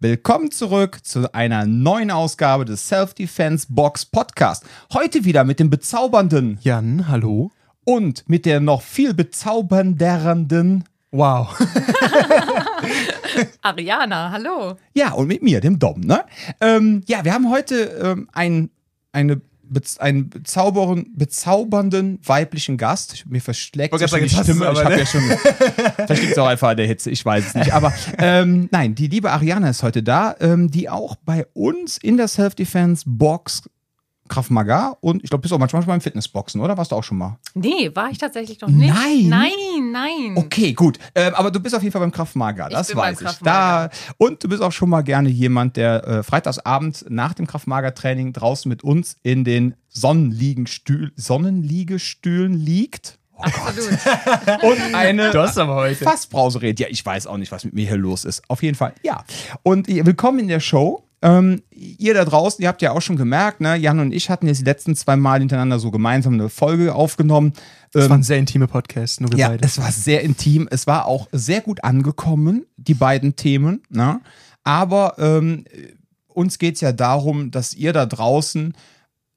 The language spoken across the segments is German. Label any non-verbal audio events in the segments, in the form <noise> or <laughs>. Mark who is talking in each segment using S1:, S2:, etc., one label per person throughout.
S1: Willkommen zurück zu einer neuen Ausgabe des Self-Defense Box Podcast. Heute wieder mit dem bezaubernden
S2: Jan, hallo.
S1: und mit der noch viel bezaubernderen,
S2: Wow. <laughs>
S3: Ariana, hallo.
S1: ja, und mit mir, dem Dom, ne? Ähm, ja, wir haben heute ähm, ein, eine, einen bezaubern, bezaubernden weiblichen Gast. Ich, mir verschlägt
S2: gerade
S1: schon die
S2: hast
S1: Stimme. Ich
S2: aber,
S1: habe ja schon. <laughs> Vielleicht liegt es auch einfach an der Hitze, ich weiß es nicht. Aber ähm, nein, die liebe Ariana ist heute da, ähm, die auch bei uns in der Self-Defense-Box Krav Maga und ich glaube, bist auch manchmal beim Fitnessboxen, oder? Warst du auch schon mal?
S3: Nee, war ich tatsächlich noch nicht.
S1: Nein?
S3: Nein, nein.
S1: Okay, gut. Ähm, aber du bist auf jeden Fall beim Krav Maga, das
S3: bin beim
S1: weiß ich. Da, und du bist auch schon mal gerne jemand, der äh, freitagsabend nach dem Krav Maga Training draußen mit uns in den Sonnenliegestühl, Sonnenliegestühlen liegt
S3: Absolut. <laughs>
S1: und eine
S2: Du.
S1: Fassbrause redet. Ja, ich weiß auch nicht, was mit mir hier los ist. Auf jeden Fall, ja. Und ihr- willkommen in der Show. Ähm, ihr da draußen, ihr habt ja auch schon gemerkt, ne, Jan und ich hatten jetzt die letzten zwei Mal hintereinander so gemeinsam eine Folge aufgenommen.
S2: Das
S1: Ähm,
S2: waren sehr intime Podcasts, nur wir
S1: ja,
S2: beide.
S1: es war sehr intim. Es war auch sehr gut angekommen, die beiden Themen. Ne? Aber ähm, uns geht es ja darum, dass ihr da draußen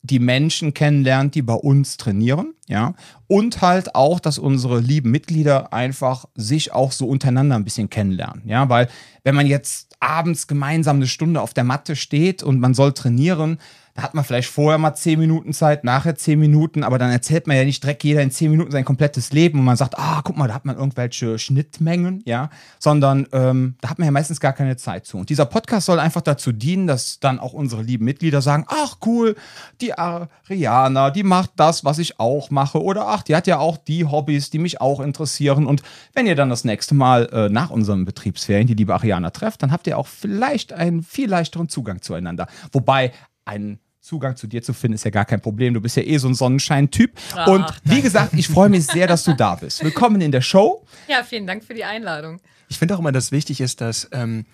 S1: die Menschen kennenlernt, die bei uns trainieren, ja, und halt auch, dass unsere lieben Mitglieder einfach sich auch so untereinander ein bisschen kennenlernen, ja, weil wenn man jetzt abends gemeinsam eine Stunde auf der Matte steht und man soll trainieren, da hat man vielleicht vorher mal zehn Minuten Zeit, nachher zehn Minuten, aber dann erzählt man ja nicht direkt jeder in zehn Minuten sein komplettes Leben und man sagt, ah, guck mal, da hat man irgendwelche Schnittmengen, ja, sondern ähm, da hat man ja meistens gar keine Zeit zu. Und dieser Podcast soll einfach dazu dienen, dass dann auch unsere lieben Mitglieder sagen, ach cool, die Ariana, die macht das, was ich auch mache oder ach, die hat ja auch die Hobbys, die mich auch interessieren und wenn ihr dann das nächste Mal äh, nach unseren Betriebsferien die liebe Ariana trefft, dann habt ihr auch vielleicht einen viel leichteren Zugang zueinander. Wobei ein Zugang zu dir zu finden, ist ja gar kein Problem. Du bist ja eh so ein Sonnenschein-Typ.
S3: Ach,
S1: Und wie gesagt, ich freue mich sehr, dass du da bist. Willkommen in der Show.
S3: Ja, vielen Dank für die Einladung.
S2: Ich finde auch immer, dass wichtig ist, dass ähm,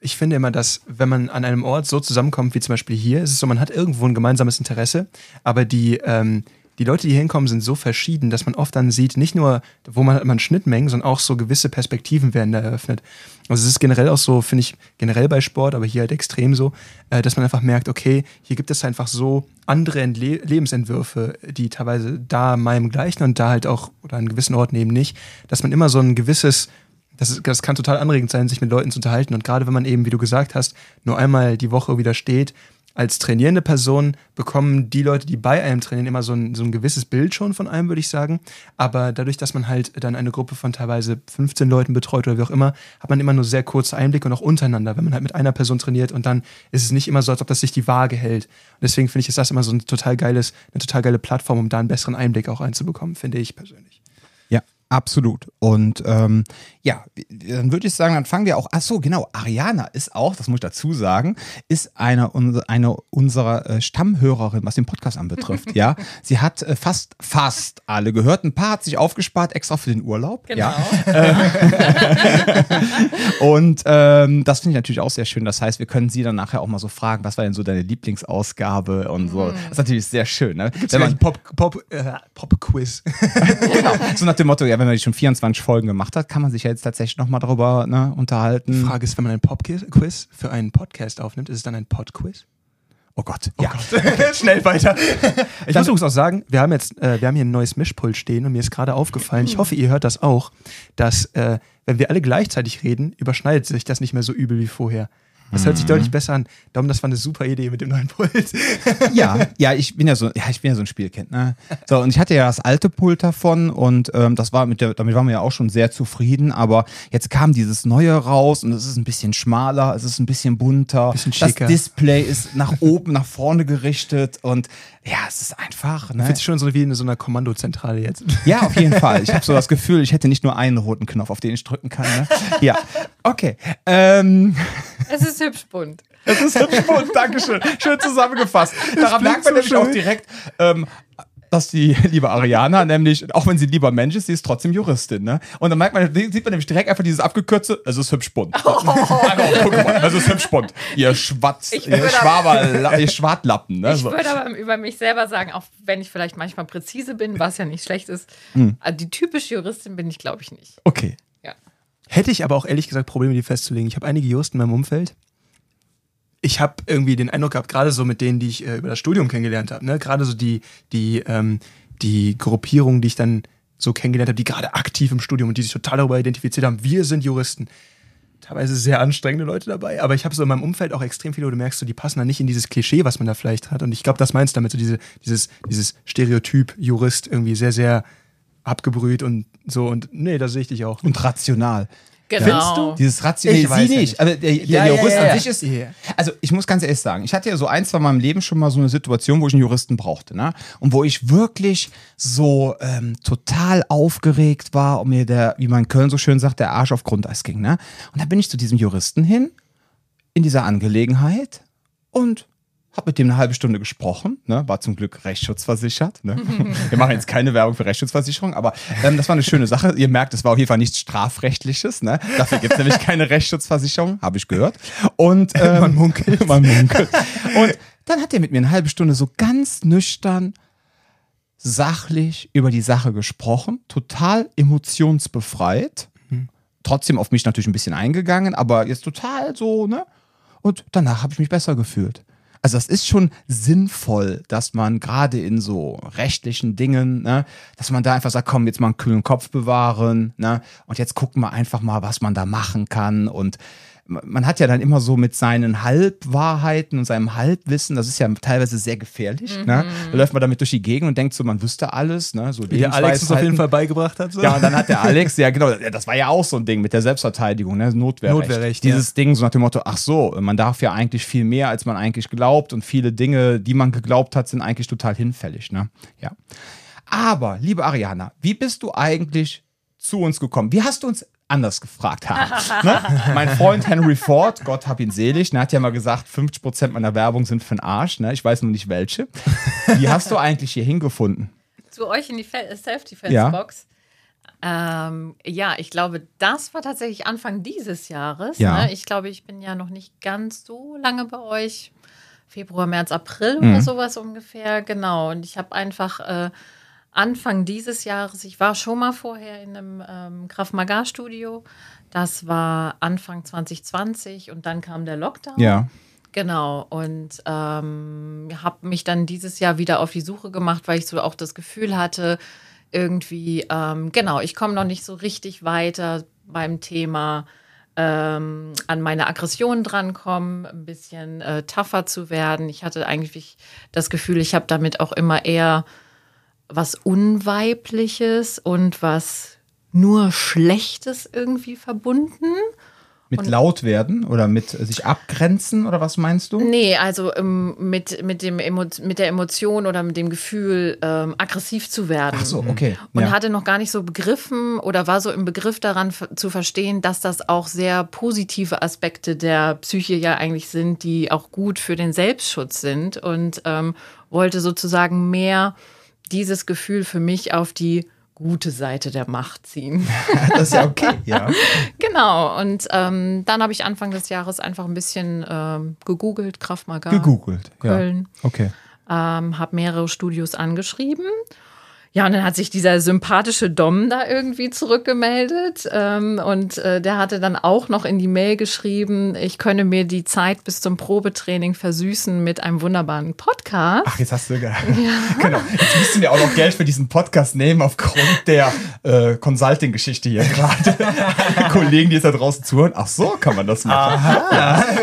S2: ich finde immer, dass wenn man an einem Ort so zusammenkommt, wie zum Beispiel hier, ist es so, man hat irgendwo ein gemeinsames Interesse, aber die, ähm, die Leute, die hier hinkommen, sind so verschieden, dass man oft dann sieht, nicht nur, wo man hat man Schnittmengen, sondern auch so gewisse Perspektiven werden da eröffnet. Also es ist generell auch so, finde ich, generell bei Sport, aber hier halt extrem so, äh, dass man einfach merkt, okay, hier gibt es einfach so andere Le Lebensentwürfe, die teilweise da meinem gleichen und da halt auch, oder an gewissen Orten eben nicht, dass man immer so ein gewisses das, ist, das kann total anregend sein, sich mit Leuten zu unterhalten. Und gerade wenn man eben, wie du gesagt hast, nur einmal die Woche wieder steht, als trainierende Person bekommen die Leute, die bei einem trainieren, immer so ein, so ein gewisses Bild schon von einem, würde ich sagen. Aber dadurch, dass man halt dann eine Gruppe von teilweise 15 Leuten betreut oder wie auch immer, hat man immer nur sehr kurze Einblicke und auch untereinander, wenn man halt mit einer Person trainiert und dann ist es nicht immer so, als ob das sich die Waage hält. Und deswegen finde ich, ist das immer so ein total geiles, eine total geile Plattform, um da einen besseren Einblick auch einzubekommen, finde ich persönlich.
S1: Ja, absolut. Und ähm, ja, dann würde ich sagen, dann fangen wir auch. Ach so, genau. Ariana ist auch, das muss ich dazu sagen, ist eine, eine unserer äh, Stammhörerin, was den Podcast anbetrifft. <laughs> ja, sie hat äh, fast fast alle gehört. Ein paar hat sich aufgespart extra für den Urlaub.
S3: Genau.
S1: Ja. <laughs> Und ähm, das finde ich natürlich auch sehr schön. Das heißt, wir können sie dann nachher auch mal so fragen, was war denn so deine Lieblingsausgabe und so. Das ist natürlich sehr schön. Ne? Wenn man,
S2: Pop, Pop, äh, Pop-Quiz. <laughs>
S1: genau. So nach dem Motto, ja, wenn man schon 24 Folgen gemacht hat, kann man sich ja jetzt tatsächlich nochmal darüber ne, unterhalten.
S2: Die Frage ist, wenn man ein Pop-Quiz für einen Podcast aufnimmt, ist es dann ein Pod-Quiz?
S1: Oh Gott. ja. <laughs>
S2: Schnell weiter. <laughs> Ich muss übrigens auch sagen, wir haben jetzt, äh, wir haben hier ein neues Mischpult stehen und mir ist gerade aufgefallen, ich hoffe, ihr hört das auch, dass, äh, wenn wir alle gleichzeitig reden, überschneidet sich das nicht mehr so übel wie vorher. Das hört sich deutlich besser an. Darum, das war eine super Idee mit dem neuen Pult.
S1: ja, ja, ich bin ja so, ja, ich bin ja so ein Spielkind, ne? So, und ich hatte ja das alte Pult davon und ähm, das war mit der, damit waren wir ja auch schon sehr zufrieden, aber jetzt kam dieses neue raus und es ist ein bisschen schmaler, es ist ein bisschen bunter,
S2: Bisschen
S1: das
S2: schicker.
S1: Display ist nach oben, nach vorne gerichtet und ja, es ist einfach, ne?
S2: Fühlt sich schon so wie in so einer Kommandozentrale jetzt.
S1: Ja, auf jeden Fall. Ich habe so das Gefühl, ich hätte nicht nur einen roten Knopf, auf den ich drücken kann. Ne? Ja, okay. Ähm,
S3: Es ist hübsch bunt.
S1: das ist hübsch bunt, Dankeschön. Schön zusammengefasst. Daran merkt man
S2: so
S1: nämlich auch
S2: schön.
S1: direkt, ähm, dass die liebe Ariana nämlich, auch wenn sie lieber Mensch ist, sie ist trotzdem Juristin. Ne? Und dann merkt man, sieht man nämlich direkt einfach dieses abgekürzte, es ist hübsch bunt. Also, guck mal, es ist hübsch bunt. Ihr Schwatz,
S3: Ich
S1: ihr, Schwaber, ihr Schwartlappen. Ne?
S3: Ich
S1: So.
S3: würde aber über mich selber sagen, auch wenn ich vielleicht manchmal präzise bin, was ja nicht schlecht ist,
S1: Hm.
S3: also die typische Juristin bin ich, glaube ich, nicht.
S1: Okay.
S3: Ja.
S2: Hätte ich aber auch ehrlich gesagt Probleme, die festzulegen. Ich habe einige Juristen in meinem Umfeld ich habe irgendwie den Eindruck gehabt, gerade so mit denen, die ich äh, über das Studium kennengelernt habe, ne? gerade so die, die, ähm, die Gruppierung, die ich dann so kennengelernt habe, die gerade aktiv im Studium und die sich total darüber identifiziert haben, wir sind Juristen. Teilweise sehr anstrengende Leute dabei, aber ich habe so in meinem Umfeld auch extrem viele, wo du merkst, so, die passen da nicht in dieses Klischee, was man da vielleicht hat. Und ich glaube, das meinst du damit, so diese, dieses, dieses Stereotyp Jurist irgendwie sehr, sehr abgebrüht und so. Und nee, da sehe ich dich auch.
S1: Und rational.
S3: Genau.
S1: Findest du? Dieses rationale,
S2: Ich weiß
S1: sie nicht. Aber der, der
S2: Ja, ja,
S1: Jurist
S2: ja,
S1: an
S2: ja.
S1: sich ist. Also ich muss ganz ehrlich sagen, ich hatte ja so ein, zwei Mal in meinem Leben schon mal so eine Situation, wo ich einen Juristen brauchte, ne? Und wo ich wirklich so ähm, total aufgeregt war und mir der, wie man in Köln so schön sagt, der Arsch auf Grundeis ging, ne? Und dann bin ich zu diesem Juristen hin in dieser Angelegenheit und habe mit dem eine halbe Stunde gesprochen, ne? war zum Glück rechtsschutzversichert. Ne? <laughs> Wir machen jetzt keine Werbung für Rechtsschutzversicherung, aber ähm, das war eine schöne Sache. Ihr merkt, es war auf jeden Fall nichts Strafrechtliches. Ne? Dafür gibt es nämlich keine Rechtsschutzversicherung, habe ich gehört. Und <laughs> ähm, man munkelt. <laughs> Man munkelt. Und dann hat er mit mir eine halbe Stunde so ganz nüchtern, sachlich über die Sache gesprochen, total emotionsbefreit. Trotzdem auf mich natürlich ein bisschen eingegangen, aber jetzt total so, ne? Und danach habe ich mich besser gefühlt. Also das ist schon sinnvoll, dass man gerade in so rechtlichen Dingen, ne, dass man da einfach sagt, komm, jetzt mal einen kühlen Kopf bewahren, ne, und jetzt gucken wir einfach mal, was man da machen kann und man hat ja dann immer so mit seinen Halbwahrheiten und seinem Halbwissen, das ist ja teilweise sehr gefährlich, ne, da läuft man damit durch die Gegend und denkt so, man wüsste alles, ne, so
S2: Wie der Alex es auf jeden. Fall beigebracht hat. So.
S1: Ja, und dann hat der <laughs> Alex, ja genau, das war ja auch so ein Ding mit der Selbstverteidigung, ne? Notwehrrecht.
S2: Notwehrrecht,
S1: Dieses Ding so nach dem Motto, ach so, man darf ja eigentlich viel mehr, als man eigentlich glaubt und viele Dinge, die man geglaubt hat, sind eigentlich total hinfällig, ne? Ja. Aber, liebe Ariana, wie bist du eigentlich zu uns gekommen? Wie hast du uns anders gefragt haben? ne? Mein Freund Henry Ford, Gott hab ihn selig, ne, hat ja mal gesagt, 50% meiner Werbung sind für den Arsch, ne? Ich weiß nur nicht welche. Wie hast du eigentlich hier hingefunden?
S3: Zu euch in die Fe- Self-Defense-Box. Ähm, ja, ich glaube, das war tatsächlich Anfang dieses Jahres.
S1: Ja.
S3: Ne? Ich glaube, ich bin ja noch nicht ganz so lange bei euch. Februar, März, April
S1: Mhm.
S3: oder sowas ungefähr. Genau. Und ich habe einfach äh, Anfang dieses Jahres, ich war schon mal vorher in einem ähm, Krav Maga Studio. Das war Anfang 2020 und dann kam der Lockdown.
S1: Ja.
S3: Genau, und ähm, habe mich dann dieses Jahr wieder auf die Suche gemacht, weil ich so auch das Gefühl hatte, irgendwie, ähm, genau, ich komme noch nicht so richtig weiter beim Thema ähm, an meine Aggressionen drankommen, ein bisschen äh, tougher zu werden. Ich hatte eigentlich das Gefühl, ich habe damit auch immer eher was Unweibliches und was nur Schlechtes irgendwie verbunden.
S1: Mit laut werden oder mit äh, sich abgrenzen oder was meinst du?
S3: Nee, also ähm, mit, mit, dem Emo mit der Emotion oder mit dem Gefühl, ähm, aggressiv zu werden.
S1: Ach so, okay.
S3: Und
S1: ja.
S3: hatte noch gar nicht so begriffen oder war so im Begriff daran zu verstehen, dass das auch sehr positive Aspekte der Psyche ja eigentlich sind, die auch gut für den Selbstschutz sind und ähm, wollte sozusagen mehr dieses Gefühl für mich auf die gute Seite der Macht ziehen. <laughs>
S1: das ist ja okay. <laughs> Ja.
S3: genau. Und ähm, dann habe ich Anfang des Jahres einfach ein bisschen ähm, gegoogelt, Krav Maga.
S1: Gegoogelt.
S3: Köln.
S1: Ja. Okay.
S3: ähm, habe mehrere Studios angeschrieben. Ja, und dann hat sich dieser sympathische Dom da irgendwie zurückgemeldet. Ähm, und äh, der hatte dann auch noch in die Mail geschrieben, ich könne mir die Zeit bis zum Probetraining versüßen mit einem wunderbaren Podcast.
S1: Ach, jetzt hast du ge <laughs> genau. Jetzt müssen wir auch noch Geld für diesen Podcast nehmen aufgrund der äh, Consulting-Geschichte hier gerade. <laughs> Kollegen, die jetzt da draußen zuhören. Ach so, kann man das machen.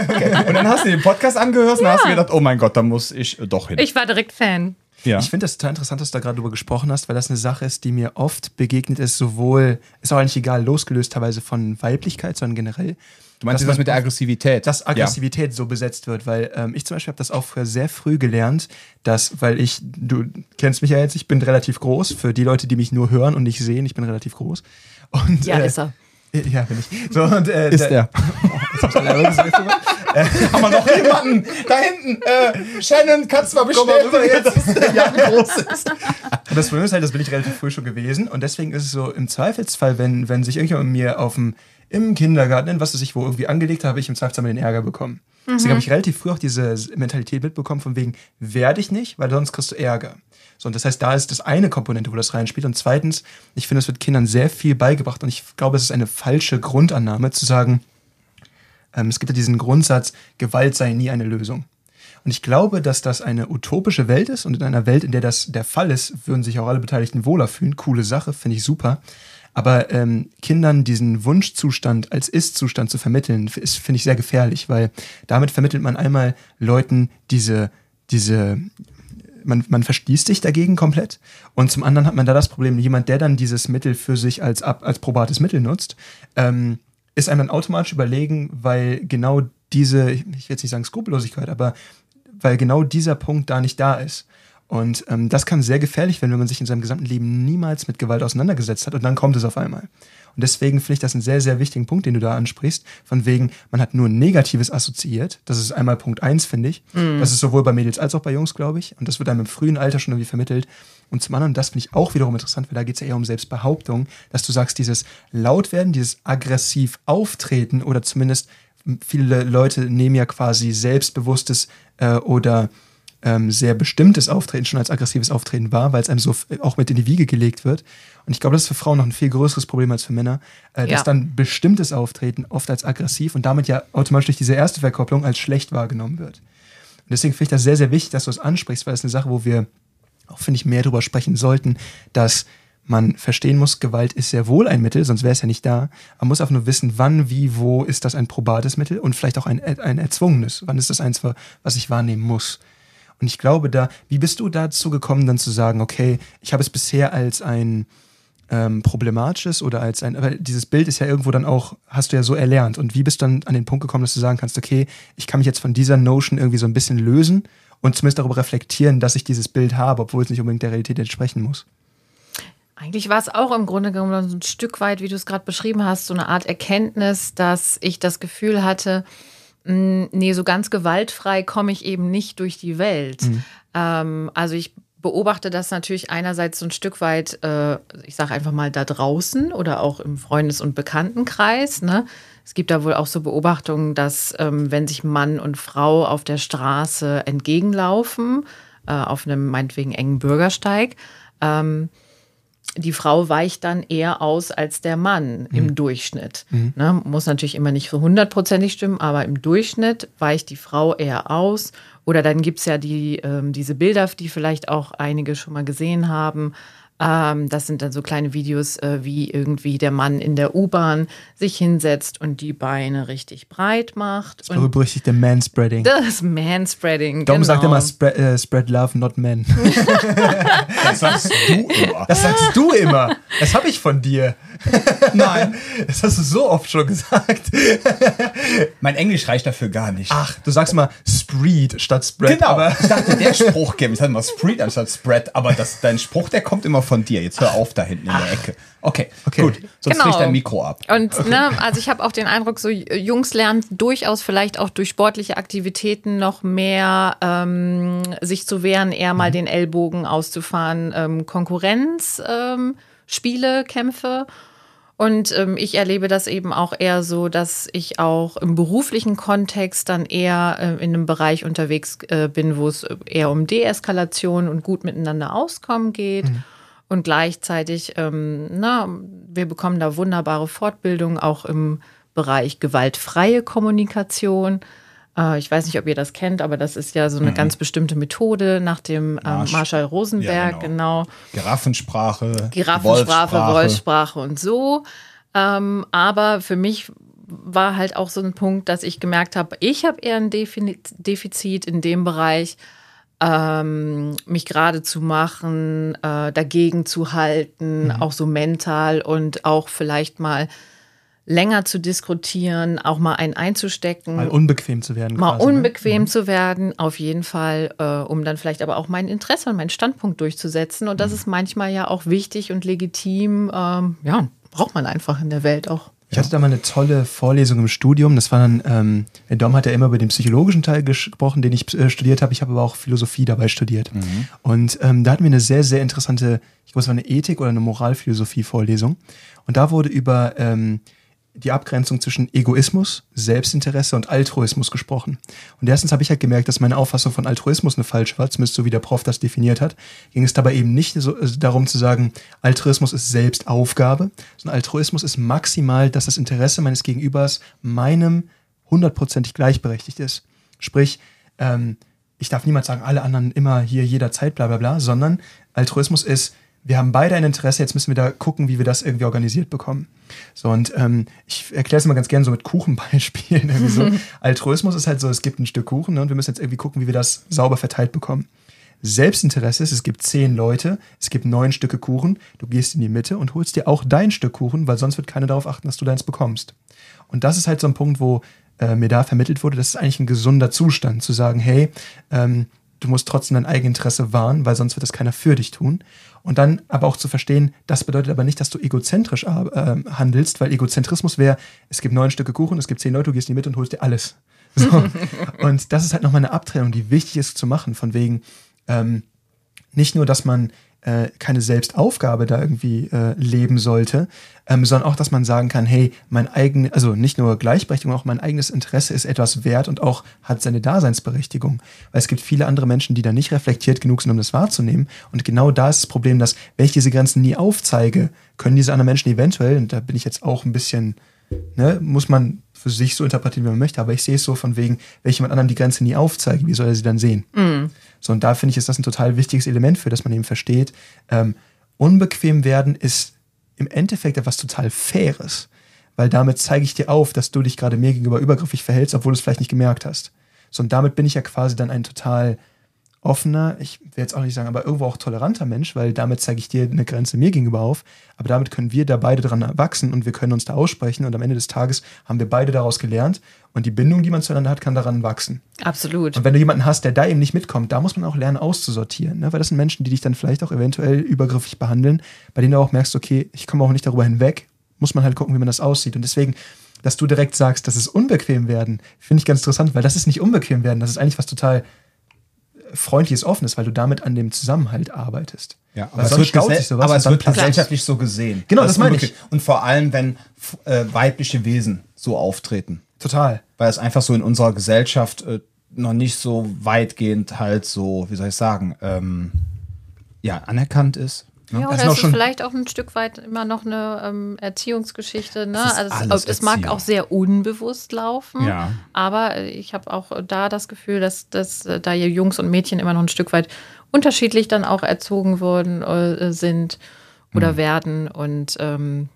S1: Okay. Und dann hast du den Podcast angehört und dann hast du gedacht, oh mein Gott, da muss ich doch hin.
S3: Ich war direkt Fan.
S1: Ja.
S2: Ich finde das total interessant, dass du da gerade drüber gesprochen hast, weil das eine Sache ist, die mir oft begegnet ist, sowohl, ist auch eigentlich egal, losgelöst teilweise von Weiblichkeit, sondern generell.
S1: du meinst
S2: dass
S1: das mit der Aggressivität?
S2: dass Aggressivität so besetzt wird, weil ähm, ich zum Beispiel habe das auch früher sehr früh gelernt, dass, weil ich, du kennst mich ja jetzt, ich bin relativ groß, für die Leute, die mich nur hören und nicht sehen, ich bin relativ groß. Und,
S3: Ja,
S2: äh,
S3: ist er. <laughs>
S2: Ja, bin ich. So, und, äh.
S1: Ist der. <laughs> Haben wir noch jemanden da hinten? Äh, Shannon, kannst du mal
S2: Komm mal
S1: bestätigen,
S2: jetzt.
S1: dass der Jan groß ist?
S2: Und das Problem ist halt, das bin ich relativ früh schon gewesen. Und deswegen ist es so, im Zweifelsfall, wenn, wenn sich irgendjemand mit mir auf dem, im Kindergarten, in was weiß ich, wo irgendwie angelegt habe, ich im Zweifelsfall mal den Ärger bekommen. Deswegen habe ich relativ früh auch diese Mentalität mitbekommen, von wegen, werde ich nicht, weil sonst kriegst du Ärger. So, und das heißt, da ist das eine Komponente, wo das reinspielt. Und zweitens, ich finde, es wird Kindern sehr viel beigebracht. Und ich glaube, es ist eine falsche Grundannahme zu sagen, ähm, es gibt ja diesen Grundsatz, Gewalt sei nie eine Lösung. Und ich glaube, dass das eine utopische Welt ist und in einer Welt, in der das der Fall ist, würden sich auch alle Beteiligten wohler fühlen. Coole Sache, finde ich super. Aber ähm, Kindern diesen Wunschzustand als Ist-Zustand zu vermitteln, ist, finde ich, sehr gefährlich, weil damit vermittelt man einmal Leuten diese, diese, man, man verschließt sich dagegen komplett. Und zum anderen hat man da das Problem, jemand, der dann dieses Mittel für sich als, als probates Mittel nutzt, ähm, ist einem dann automatisch überlegen, weil genau diese, ich will jetzt nicht sagen Skrupellosigkeit, aber weil genau dieser Punkt da nicht da ist. Und ähm, das kann sehr gefährlich werden, wenn man sich in seinem gesamten Leben niemals mit Gewalt auseinandergesetzt hat und dann kommt es auf einmal. Und deswegen finde ich das einen sehr, sehr wichtigen Punkt, den du da ansprichst, von wegen, man hat nur Negatives assoziiert. Das ist einmal Punkt eins, finde ich. Mm. Das ist sowohl bei Mädels als auch bei Jungs, glaube ich. Und das wird einem im frühen Alter schon irgendwie vermittelt. Und zum anderen, das finde ich auch wiederum interessant, weil da geht es ja eher um Selbstbehauptung, dass du sagst, dieses Lautwerden, dieses aggressiv Auftreten oder zumindest viele Leute nehmen ja quasi selbstbewusstes äh, oder ähm, sehr bestimmtes Auftreten schon als aggressives Auftreten war, weil es einem so auch mit in die Wiege gelegt wird. Und ich glaube, das ist für Frauen noch ein viel größeres Problem als für Männer, äh, dass ja. dann bestimmtes Auftreten oft als aggressiv und damit ja automatisch durch diese erste Verkopplung als schlecht wahrgenommen wird. Und deswegen finde ich das sehr, sehr wichtig, dass du es ansprichst, weil es eine Sache, wo wir auch, finde ich, mehr darüber sprechen sollten, dass man verstehen muss, Gewalt ist sehr wohl ein Mittel, sonst wäre es ja nicht da. Man muss auch nur wissen, wann, wie, wo ist das ein probates Mittel und vielleicht auch ein, ein erzwungenes. Wann ist das eins, was ich wahrnehmen muss? Und ich glaube da, wie bist du dazu gekommen, dann zu sagen, okay, ich habe es bisher als ein ähm, problematisches oder als ein, weil dieses Bild ist ja irgendwo dann auch, hast du ja so erlernt. Und wie bist du dann an den Punkt gekommen, dass du sagen kannst, okay, ich kann mich jetzt von dieser Notion irgendwie so ein bisschen lösen und zumindest darüber reflektieren, dass ich dieses Bild habe, obwohl es nicht unbedingt der Realität entsprechen muss?
S3: Eigentlich war es auch im Grunde genommen so ein Stück weit, wie du es gerade beschrieben hast, so eine Art Erkenntnis, dass ich das Gefühl hatte, nee, so ganz gewaltfrei komme ich eben nicht durch die Welt. Mhm. Ähm, also ich beobachte das natürlich einerseits so ein Stück weit, äh, ich sage einfach mal da draußen oder auch im Freundes- und Bekanntenkreis. Ne? Es gibt da wohl auch so Beobachtungen, dass ähm, wenn sich Mann und Frau auf der Straße entgegenlaufen, äh, auf einem meinetwegen engen Bürgersteig, ähm, die Frau weicht dann eher aus als der Mann mhm. im Durchschnitt. Mhm. Ne, muss natürlich immer nicht so hundertprozentig stimmen, aber im Durchschnitt weicht die Frau eher aus. Oder dann gibt es ja die, ähm, diese Bilder, die vielleicht auch einige schon mal gesehen haben, ähm, das sind dann so kleine Videos, äh, wie irgendwie der Mann in der U-Bahn sich hinsetzt und die Beine richtig breit macht.
S2: Das berüchtigte Manspreading.
S3: Das Manspreading,
S2: Darum genau. sagt immer spread, uh, spread love, not men. <laughs>
S1: das sagst du immer.
S2: Das sagst du immer. Das habe ich von dir.
S1: Nein. <laughs>
S2: Das hast du so oft schon gesagt.
S1: mein Englisch reicht dafür gar nicht.
S2: Ach, du sagst mal Spread statt Spread.
S1: Genau. Aber ich dachte, der Spruch käme. Ich hatte mal Spread anstatt Spread. Aber das, dein Spruch, der kommt immer von dir. Jetzt hör auf da hinten in der Ecke. Okay, okay. gut. Sonst genau. kriegt dein Mikro ab.
S3: Und okay. ne, also ich habe auch den Eindruck, so Jungs lernen durchaus vielleicht auch durch sportliche Aktivitäten noch mehr ähm, sich zu wehren, eher mal mhm. den Ellbogen auszufahren, ähm, Konkurrenz. Ähm, Spiele, Kämpfe. Und ähm, ich erlebe das eben auch eher so, dass ich auch im beruflichen Kontext dann eher äh, in einem Bereich unterwegs äh, bin, wo es eher um Deeskalation und gut miteinander auskommen geht. Mhm. Und gleichzeitig, ähm, na, wir bekommen da wunderbare Fortbildungen auch im Bereich gewaltfreie Kommunikation. Äh, ich weiß nicht, ob ihr das kennt, aber das ist ja so eine mhm. ganz bestimmte Methode nach dem ähm, Marshall Rosenberg, ja, genau. genau.
S1: Giraffensprache.
S3: Giraffensprache, Wolfsprache, Wolfsprache und so. Ähm, aber für mich war halt auch so ein Punkt, dass ich gemerkt habe, ich habe eher ein Defizit in dem Bereich, ähm, mich gerade zu machen, äh, dagegen zu halten, mhm. auch so mental und auch vielleicht mal länger zu diskutieren, auch mal einen einzustecken.
S2: Mal unbequem zu werden.
S3: Mal quasi, ne? unbequem ne? zu werden, auf jeden Fall, äh, um dann vielleicht aber auch mein Interesse und meinen Standpunkt durchzusetzen. Und das mhm. ist manchmal ja auch wichtig und legitim. Ähm, ja, braucht man einfach in der Welt auch.
S2: Ich hatte da mal eine tolle Vorlesung im Studium. Das war dann, ähm, der Dom hat ja immer über den psychologischen Teil gesprochen, den ich äh, studiert habe. Ich habe aber auch Philosophie dabei studiert. Mhm. Und ähm, da hatten wir eine sehr, sehr interessante, ich glaube, es war eine Ethik- oder eine Moralphilosophie-Vorlesung. Und da wurde über ähm, die Abgrenzung zwischen Egoismus, Selbstinteresse und Altruismus gesprochen. Und erstens habe ich halt gemerkt, dass meine Auffassung von Altruismus eine falsch war, zumindest so wie der Prof das definiert hat. Ging es dabei eben nicht so, also darum zu sagen, Altruismus ist Selbstaufgabe, sondern Altruismus ist maximal, dass das Interesse meines Gegenübers meinem hundertprozentig gleichberechtigt ist. Sprich, ähm, ich darf niemals sagen, alle anderen immer hier jederzeit, bla bla bla, sondern Altruismus ist, wir haben beide ein Interesse, jetzt müssen wir da gucken, wie wir das irgendwie organisiert bekommen. So, und ähm, ich erkläre es immer ganz gerne so mit Kuchenbeispielen. <laughs> Irgendwie so. Altruismus ist halt so, es gibt ein Stück Kuchen ne, und wir müssen jetzt irgendwie gucken, wie wir das sauber verteilt bekommen. Selbstinteresse ist, es gibt zehn Leute, es gibt neun Stücke Kuchen, du gehst in die Mitte und holst dir auch dein Stück Kuchen, weil sonst wird keiner darauf achten, dass du deins bekommst. Und das ist halt so ein Punkt, wo äh, mir da vermittelt wurde, das ist eigentlich ein gesunder Zustand, zu sagen, hey, ähm, du musst trotzdem dein Eigeninteresse wahren, weil sonst wird das keiner für dich tun. Und dann aber auch zu verstehen, das bedeutet aber nicht, dass du egozentrisch äh, handelst, weil Egozentrismus wäre, es gibt neun Stücke Kuchen, es gibt zehn Leute, du gehst in die Mitte und holst dir alles. <laughs> So. und das ist halt nochmal eine Abtrennung, die wichtig ist zu machen, von wegen, ähm, nicht nur, dass man äh, keine Selbstaufgabe da irgendwie äh, leben sollte, ähm, sondern auch, dass man sagen kann, hey, mein eigenes, also nicht nur Gleichberechtigung, auch mein eigenes Interesse ist etwas wert und auch hat seine Daseinsberechtigung. Weil es gibt viele andere Menschen, die da nicht reflektiert genug sind, um das wahrzunehmen. Und genau da ist das Problem, dass, wenn ich diese Grenzen nie aufzeige, können diese anderen Menschen eventuell, und da bin ich jetzt auch ein bisschen, ne, muss man für sich so interpretieren, wie man möchte, aber ich sehe es so von wegen, wenn ich jemand anderem die Grenze nie aufzeige, wie soll er sie dann sehen?
S3: Mm.
S2: So, und da finde ich, ist das ein total wichtiges Element für, dass man eben versteht, ähm, unbequem werden ist im Endeffekt etwas total Faires, weil damit zeige ich dir auf, dass du dich gerade mir gegenüber übergriffig verhältst, obwohl du es vielleicht nicht gemerkt hast. So, und damit bin ich ja quasi dann ein total offener, ich will jetzt auch nicht sagen, aber irgendwo auch toleranter Mensch, weil damit zeige ich dir eine Grenze mir gegenüber auf. Aber damit können wir da beide dran wachsen und wir können uns da aussprechen und am Ende des Tages haben wir beide daraus gelernt und die Bindung, die man zueinander hat, kann daran wachsen.
S3: Absolut.
S2: Und wenn du jemanden hast, der da eben nicht mitkommt, da muss man auch lernen auszusortieren, ne? weil das sind Menschen, die dich dann vielleicht auch eventuell übergriffig behandeln, bei denen du auch merkst, okay, ich komme auch nicht darüber hinweg, muss man halt gucken, wie man das aussieht. Und deswegen dass du direkt sagst, das ist unbequem werden, finde ich ganz interessant, weil das ist nicht unbequem werden, das ist eigentlich was total freundliches, offenes, weil du damit an dem Zusammenhalt arbeitest.
S1: Ja,
S2: Weil
S1: aber es
S2: sonst
S1: wird,
S2: staut
S1: gesell
S2: sich sowas
S1: aber es wird
S2: es.
S1: gesellschaftlich so gesehen.
S2: Genau, das
S1: ist
S2: meine ich.
S1: Und vor allem, wenn äh, weibliche Wesen so auftreten.
S2: Total.
S1: Weil es einfach so in unserer Gesellschaft äh, noch nicht so weitgehend halt so, wie soll ich sagen, ähm, ja, anerkannt ist. Ne?
S3: Ja, oder es ist
S2: schon-
S3: vielleicht auch ein Stück weit immer noch eine ähm, Erziehungsgeschichte. Ne?
S1: Es
S3: also es, es mag auch sehr unbewusst laufen,
S1: Ja.
S3: aber ich habe auch da das Gefühl, dass, dass äh, da Jungs und Mädchen immer noch ein Stück weit unterschiedlich dann auch erzogen worden äh, sind oder
S1: Mhm.
S3: werden und ähm,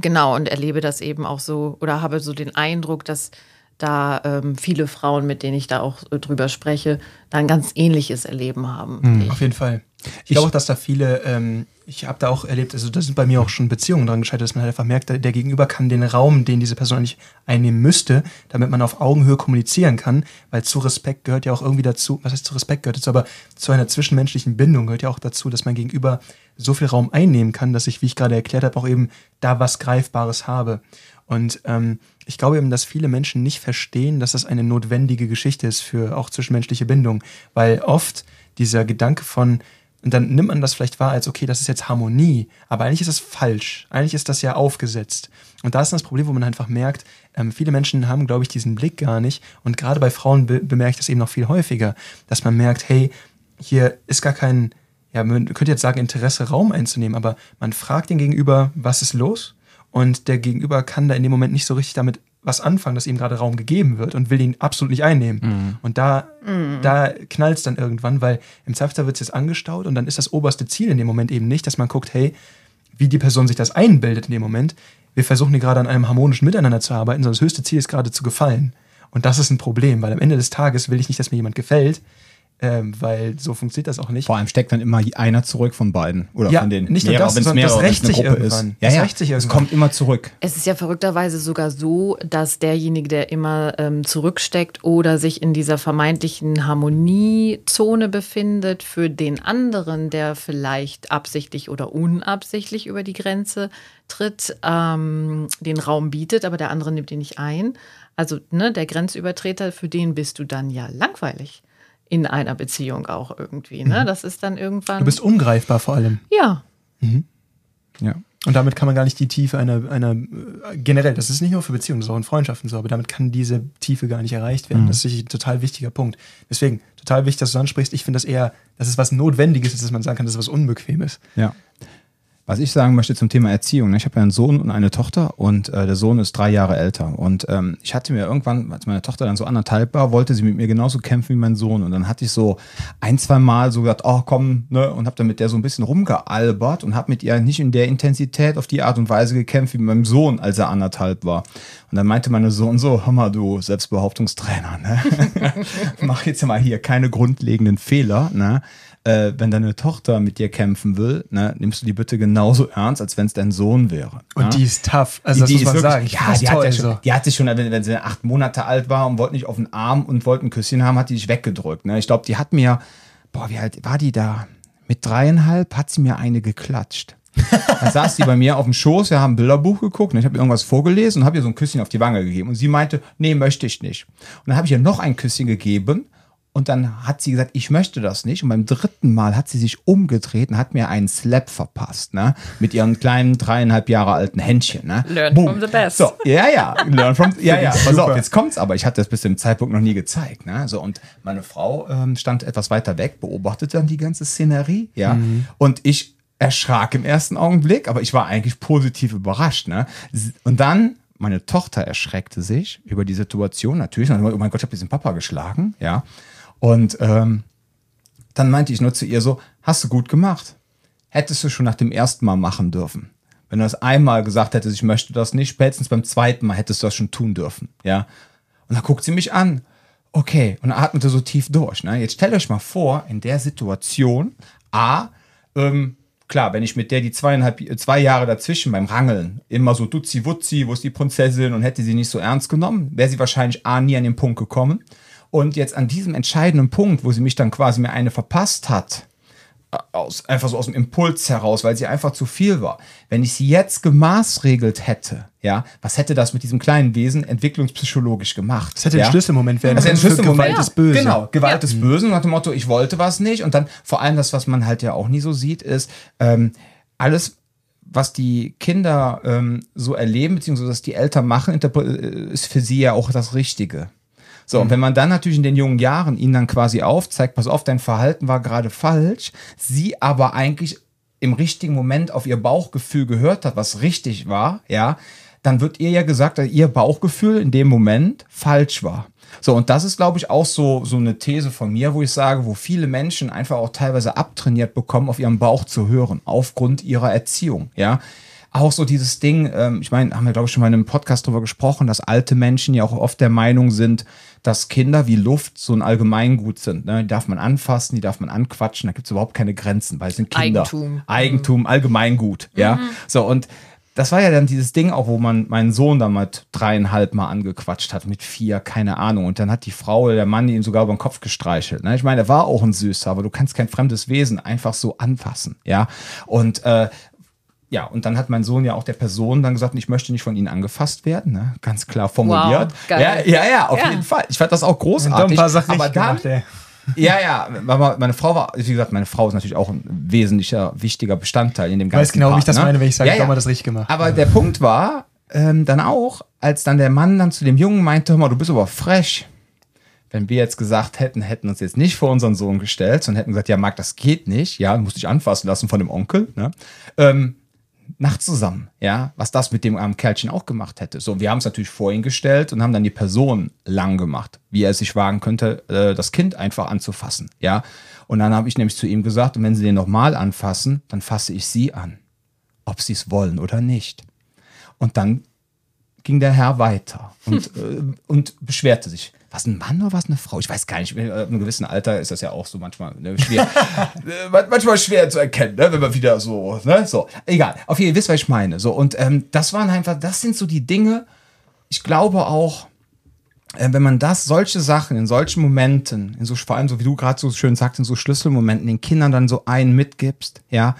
S3: genau und erlebe das eben auch so oder habe so den Eindruck, dass da ähm, viele Frauen, mit denen ich da auch äh, drüber spreche, da ein ganz ähnliches Erleben haben. ich.
S2: Auf jeden Fall. Ich, glaube auch, dass da viele, ähm, ich habe da auch erlebt, also da sind bei mir auch schon Beziehungen dran gescheitert, dass man halt einfach merkt, der, der Gegenüber kann den Raum, den diese Person eigentlich einnehmen müsste, damit man auf Augenhöhe kommunizieren kann, weil zu Respekt gehört ja auch irgendwie dazu, was heißt zu Respekt gehört dazu, aber zu einer zwischenmenschlichen Bindung gehört ja auch dazu, dass mein Gegenüber so viel Raum einnehmen kann, dass ich, wie ich gerade erklärt habe, auch eben da was Greifbares habe. Und ähm, ich glaube eben, dass viele Menschen nicht verstehen, dass das eine notwendige Geschichte ist für auch zwischenmenschliche Bindung, weil oft dieser Gedanke von, und dann nimmt man das vielleicht wahr als, okay, das ist jetzt Harmonie, aber eigentlich ist das falsch. Eigentlich ist das ja aufgesetzt. Und da ist das Problem, wo man einfach merkt, ähm, viele Menschen haben, glaube ich, diesen Blick gar nicht. Und gerade bei Frauen be bemerke ich das eben noch viel häufiger, dass man merkt, hey, hier ist gar kein, ja, man könnte jetzt sagen, Interesse, Raum einzunehmen, aber man fragt den Gegenüber, was ist los? Und der Gegenüber kann da in dem Moment nicht so richtig damit was anfangen, dass ihm gerade Raum gegeben wird und will ihn absolut nicht einnehmen. Und da, da knallt es dann irgendwann, weil im Zweifelsfall wird es jetzt angestaut und dann ist das oberste Ziel in dem Moment eben nicht, dass man guckt, hey, wie die Person sich das einbildet in dem Moment. Wir versuchen hier gerade an einem harmonischen Miteinander zu arbeiten, sondern das höchste Ziel ist gerade zu gefallen. Und das ist ein Problem, weil am Ende des Tages will ich nicht, dass mir jemand gefällt, ähm, weil so funktioniert das auch nicht.
S1: Vor allem steckt dann immer einer zurück von beiden. Oder
S2: Ja,
S1: von den
S2: nicht nur
S1: mehrere,
S2: das,
S1: wenn's
S2: sondern das
S1: mehrere,
S2: rächt
S1: wenn's eine
S2: sich irgendwann.
S1: Ist. Ja,
S2: Das
S1: ja,
S2: rächt sich
S1: es
S2: irgendwann.
S1: kommt immer zurück.
S3: Es ist ja verrückterweise sogar so, dass derjenige, der immer ähm, zurücksteckt oder sich in dieser vermeintlichen Harmoniezone befindet, für den anderen, der vielleicht absichtlich oder unabsichtlich über die Grenze tritt, ähm, den Raum bietet, aber der andere nimmt ihn nicht ein. Also ne, der Grenzübertreter, für den bist du dann ja langweilig in einer Beziehung auch irgendwie. Ne? Das ist dann irgendwann.
S2: Du bist ungreifbar vor allem.
S3: ja.
S1: Ja.
S2: Und damit kann man gar nicht die Tiefe einer, einer äh, generell, das ist nicht nur für Beziehungen, das ist auch in Freundschaften so, aber damit kann diese Tiefe gar nicht erreicht werden. Das ist sicherlich ein total wichtiger Punkt. Deswegen, total wichtig, dass du ansprichst. Ich finde das eher, dass es was Notwendiges ist, dass man sagen kann, dass es was Unbequemes.
S1: Ja. Was ich sagen möchte zum Thema Erziehung. ne? Ich habe ja einen Sohn und eine Tochter und äh, der Sohn ist drei Jahre älter. Und ähm, ich hatte mir irgendwann, als meine Tochter dann so anderthalb war, wollte sie mit mir genauso kämpfen wie mein Sohn. Und dann hatte ich so ein, zwei Mal so gesagt, oh komm, ne, und habe dann mit der so ein bisschen rumgealbert und habe mit ihr nicht in der Intensität auf die Art und Weise gekämpft wie mit meinem Sohn, als er anderthalb war. Und dann meinte meine Sohn so, hör mal, du Selbstbehauptungstrainer, ne? <laughs> mach jetzt mal hier keine grundlegenden Fehler, ne? Äh, wenn deine Tochter mit dir kämpfen will, ne, nimmst du die bitte genauso ernst, als wenn es dein Sohn wäre.
S2: Und
S1: ne?
S2: die ist tough. Also, das
S1: die
S2: muss
S1: ist
S2: man sagen. Ich
S1: Ja, die hat,
S2: toll,
S1: ja schon,
S2: so.
S1: die hat sich schon, wenn, wenn sie acht Monate alt war und wollte nicht auf den Arm und wollte ein Küsschen haben, hat die sich weggedrückt. Ne? Ich glaube, die hat mir, boah, wie alt war die da? Mit dreieinhalb hat sie mir eine geklatscht. Dann saß die bei mir auf dem Schoß, wir haben ein Bilderbuch geguckt und ich habe ihr irgendwas vorgelesen und habe ihr so ein Küsschen auf die Wange gegeben. Und sie meinte, nee, möchte ich nicht. Und dann habe ich ihr noch ein Küsschen gegeben und dann hat sie gesagt, ich möchte das nicht. Und beim dritten Mal hat sie sich umgedreht und hat mir einen Slap verpasst, ne? Mit ihren kleinen dreieinhalb Jahre alten Händchen, ne?
S3: Learn
S1: Boom.
S3: from the best.
S1: So, ja, ja, learn from, ja, ja. Pass auf, jetzt kommt's aber. Ich hatte das bis zu dem Zeitpunkt noch nie gezeigt, ne? So, und meine Frau ähm, stand etwas weiter weg, beobachtete dann die ganze Szenerie, ja. Und ich erschrak im ersten Augenblick, aber ich war eigentlich positiv überrascht, ne? Und dann meine Tochter erschreckte sich über die Situation natürlich. Und dann, oh mein Gott, ich habe diesen Papa geschlagen, ja. Und ähm, dann meinte ich nur zu ihr so, hast du gut gemacht. Hättest du schon nach dem ersten Mal machen dürfen. Wenn du das einmal gesagt hättest, ich möchte das nicht, spätestens beim zweiten Mal hättest du das schon tun dürfen, ja. Und dann guckt sie mich an. Okay, und atmete so tief durch. Ne? Jetzt stellt euch mal vor, in der Situation, A, ähm, klar, wenn ich mit der die zweieinhalb, äh, zwei Jahre dazwischen beim Rangeln immer so dutzi wutzi, wo ist die Prinzessin und hätte sie nicht so ernst genommen, wäre sie wahrscheinlich A, nie an den Punkt gekommen. Und jetzt an diesem entscheidenden Punkt, wo sie mich dann quasi mir eine verpasst hat, aus, einfach so aus dem Impuls heraus, weil sie einfach zu viel war. Wenn ich sie jetzt gemaßregelt hätte, ja, was hätte das mit diesem kleinen Wesen entwicklungspsychologisch gemacht?
S2: Das hätte
S1: ja?
S2: ein Schlüsselmoment werden
S1: Das ist ein Schlüsselmoment.
S2: Gewalt ist böse.
S1: Genau, Gewalt ist böse. Und nach dem Motto, ich wollte was nicht. Und dann vor allem das, was man halt ja auch nie so sieht, ist ähm, alles, was die Kinder ähm, so erleben, beziehungsweise was die Eltern machen, äh, ist für sie ja auch das Richtige. So, und wenn man dann natürlich in den jungen Jahren ihnen dann quasi aufzeigt, pass auf, dein Verhalten war gerade falsch, sie aber eigentlich im richtigen Moment auf ihr Bauchgefühl gehört hat, was richtig war, ja, dann wird ihr ja gesagt, dass ihr Bauchgefühl in dem Moment falsch war. So, und das ist, glaube ich, auch so, so eine These von mir, wo ich sage, wo viele Menschen einfach auch teilweise abtrainiert bekommen, auf ihren Bauch zu hören, aufgrund ihrer Erziehung, ja. Auch so dieses Ding, ähm, ich meine, haben wir, glaube ich, schon mal in einem Podcast drüber gesprochen, dass alte Menschen ja auch oft der Meinung sind, dass Kinder wie Luft so ein Allgemeingut sind. Ne? Die darf man anfassen, die darf man anquatschen, da gibt es überhaupt keine Grenzen, weil es sind Kinder.
S3: Eigentum.
S1: Eigentum, Allgemeingut, ja. So, und das war ja dann dieses Ding auch, wo man meinen Sohn mit dreieinhalb Mal angequatscht hat, mit vier, keine Ahnung. Und dann hat die Frau oder der Mann ihm sogar über den Kopf gestreichelt. Ne? Ich meine, er war auch ein Süßer, aber du kannst kein fremdes Wesen einfach so anfassen, ja. Und äh, ja, und dann hat mein Sohn ja auch der Person dann gesagt, ich möchte nicht von Ihnen angefasst werden, ne? ganz klar formuliert.
S3: Wow, geil.
S1: Ja, ja, ja, auf
S3: Ja.
S1: jeden Fall. Ich fand das auch
S2: Und
S1: großartig.
S2: ein paar Sachen
S1: aber dann,
S2: gemacht, ey.
S1: ja, ja, aber meine Frau war, wie gesagt, meine Frau ist natürlich auch ein wesentlicher, wichtiger Bestandteil in dem ganzen
S2: weiß genau, wie ich das
S1: Part, ne?
S2: meine, wenn ich sage,
S1: ja, ja.
S2: mal das richtig gemacht.
S1: Aber der Punkt war ähm, dann auch, als dann der Mann dann zu dem Jungen meinte, hör mal, du bist aber frech. Wenn wir jetzt gesagt hätten, hätten uns jetzt nicht vor unseren Sohn gestellt, sondern hätten gesagt, ja, Marc, das geht nicht, ja, du musst dich anfassen lassen von dem Onkel, ne? Ähm, Nacht zusammen, ja, was das mit dem armen Kerlchen auch gemacht hätte. So, wir haben es natürlich vor ihn gestellt und haben dann die Person lang gemacht, wie er es sich wagen könnte, äh, das Kind einfach anzufassen, ja. Und dann habe ich nämlich zu ihm gesagt, und wenn sie den nochmal anfassen, dann fasse ich sie an, ob sie es wollen oder nicht. Und dann ging der Herr weiter und, <laughs> äh, und beschwerte sich. Was ein Mann oder was eine Frau? Ich weiß gar nicht. Äh, Ab einem gewissen Alter ist das ja auch so manchmal ne, schwer. <laughs> äh, man- manchmal schwer zu erkennen, ne, wenn man wieder so, ne, so. Egal. Auf jeden Fall, ihr wisst, was ich meine. So, und ähm, das waren einfach, das sind so die Dinge, ich glaube auch, äh, wenn man das, solche Sachen in solchen Momenten, in so, vor allem so wie du gerade so schön sagst, in so Schlüsselmomenten, den Kindern dann so einen mitgibst, ja,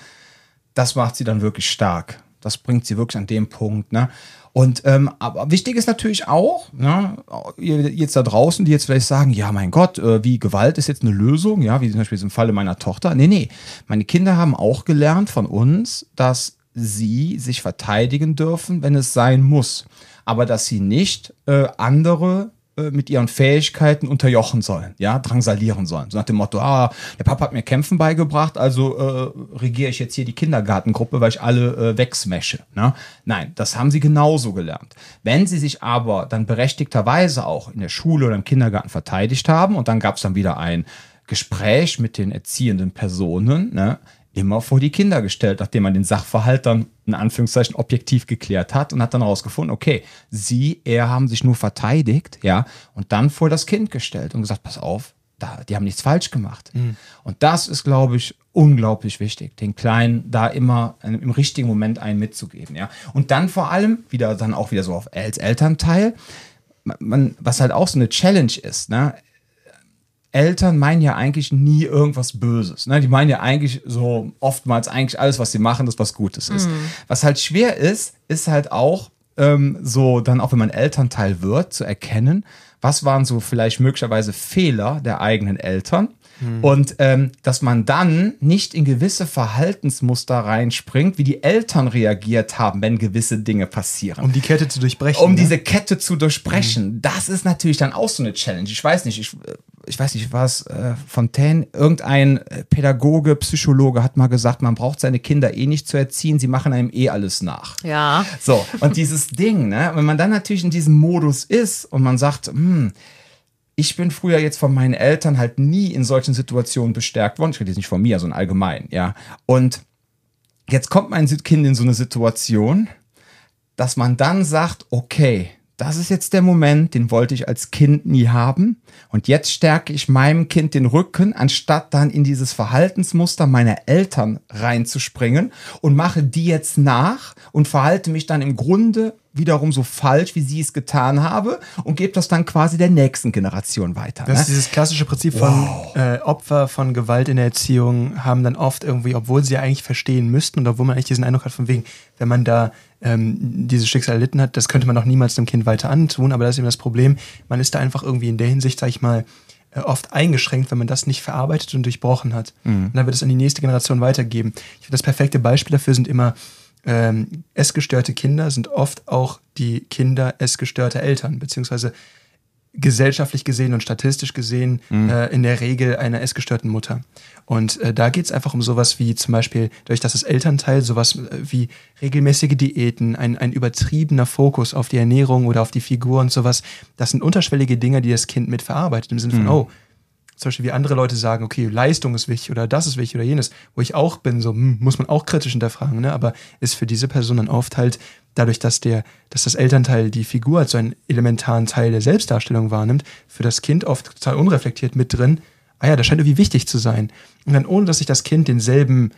S1: das macht sie dann wirklich stark. Das bringt sie wirklich an dem Punkt. Ne? Und ähm, aber wichtig ist natürlich auch, ne, ihr jetzt da draußen, die jetzt vielleicht sagen, ja, mein Gott, äh, wie Gewalt ist jetzt eine Lösung, ja, wie zum Beispiel im Falle meiner Tochter. Nee, nee. Meine Kinder haben auch gelernt von uns, dass sie sich verteidigen dürfen, wenn es sein muss. Aber dass sie nicht äh, andere mit ihren Fähigkeiten unterjochen sollen, ja, drangsalieren sollen. So nach dem Motto, ah, der Papa hat mir Kämpfen beigebracht, also äh, regiere ich jetzt hier die Kindergartengruppe, weil ich alle äh, wegsmashe. Ne? Nein, das haben sie genauso gelernt. Wenn sie sich aber dann berechtigterweise auch in der Schule oder im Kindergarten verteidigt haben und dann gab es dann wieder ein Gespräch mit den erziehenden Personen, ne, immer vor die Kinder gestellt, nachdem man den Sachverhalt dann in Anführungszeichen objektiv geklärt hat und hat dann herausgefunden, okay, sie, er haben sich nur verteidigt, ja, und dann vor das Kind gestellt und gesagt, pass auf, da, die haben nichts falsch gemacht. Mhm. Und das ist, glaube ich, unglaublich wichtig, den Kleinen da immer im richtigen Moment einen mitzugeben, ja. Und dann vor allem, wieder dann auch wieder so auf als Elternteil, man, was halt auch so eine Challenge ist, ne? Eltern meinen ja eigentlich nie irgendwas Böses. Ne? Die meinen ja eigentlich so oftmals eigentlich alles, was sie machen, das was Gutes ist. Mhm. Was halt schwer ist, ist halt auch ähm, so dann auch, wenn man Elternteil wird, zu erkennen, was waren so vielleicht möglicherweise Fehler der eigenen Eltern Mhm. Und ähm, dass man dann nicht in gewisse Verhaltensmuster reinspringt, wie die Eltern reagiert haben, wenn gewisse Dinge passieren.
S2: Um die Kette zu durchbrechen.
S1: Um ne? diese Kette zu durchbrechen. Mhm. Das ist natürlich dann auch so eine Challenge. Ich weiß nicht, ich, ich weiß nicht, was äh, Fontaine, irgendein äh, Pädagoge, Psychologe hat mal gesagt, man braucht seine Kinder eh nicht zu erziehen, sie machen einem eh alles nach.
S3: Ja.
S1: So, und dieses Ding, ne, wenn man dann natürlich in diesem Modus ist und man sagt, hm, ich bin früher jetzt von meinen Eltern halt nie in solchen Situationen bestärkt worden. Ich rede jetzt nicht von mir, sondern allgemein, ja. Und jetzt kommt mein Kind in so eine Situation, dass man dann sagt, okay, das ist jetzt der Moment, den wollte ich als Kind nie haben. Und jetzt stärke ich meinem Kind den Rücken, anstatt dann in dieses Verhaltensmuster meiner Eltern reinzuspringen und mache die jetzt nach und verhalte mich dann im Grunde wiederum so falsch, wie sie es getan habe und gebe das dann quasi der nächsten Generation weiter.
S2: Das ne? ist dieses klassische Prinzip von äh, Opfer von Gewalt in der Erziehung haben dann oft irgendwie, obwohl sie ja eigentlich verstehen müssten und obwohl man eigentlich diesen Eindruck hat von wegen, wenn man da ähm, dieses Schicksal erlitten hat, das könnte man doch niemals dem Kind weiter antun, aber das ist eben das Problem, man ist da einfach irgendwie in der Hinsicht, sag ich mal, äh, oft eingeschränkt, wenn man das nicht verarbeitet und durchbrochen hat. Mhm. Und dann wird es an die nächste Generation weitergeben. Ich finde, das perfekte Beispiel dafür sind immer ähm, essgestörte Kinder sind oft auch die Kinder essgestörter Eltern, beziehungsweise gesellschaftlich gesehen und statistisch gesehen mhm. äh, in der Regel einer essgestörten Mutter. Und äh, da geht es einfach um sowas wie zum Beispiel, durch dass das Elternteil sowas äh, wie regelmäßige Diäten, ein, ein übertriebener Fokus auf die Ernährung oder auf die Figur und sowas, das sind unterschwellige Dinge, die das Kind mitverarbeitet, im Sinne von, mhm. oh, zum Beispiel wie andere Leute sagen, okay, Leistung ist wichtig oder das ist wichtig oder jenes, wo ich auch bin, so hm, muss man auch kritisch hinterfragen, ne? aber ist für diese Person dann oft halt dadurch, dass der, dass das Elternteil die Figur als so einen elementaren Teil der Selbstdarstellung wahrnimmt, für das Kind oft total unreflektiert mit drin, ah ja, das scheint irgendwie wichtig zu sein. Und dann ohne, dass sich das Kind denselben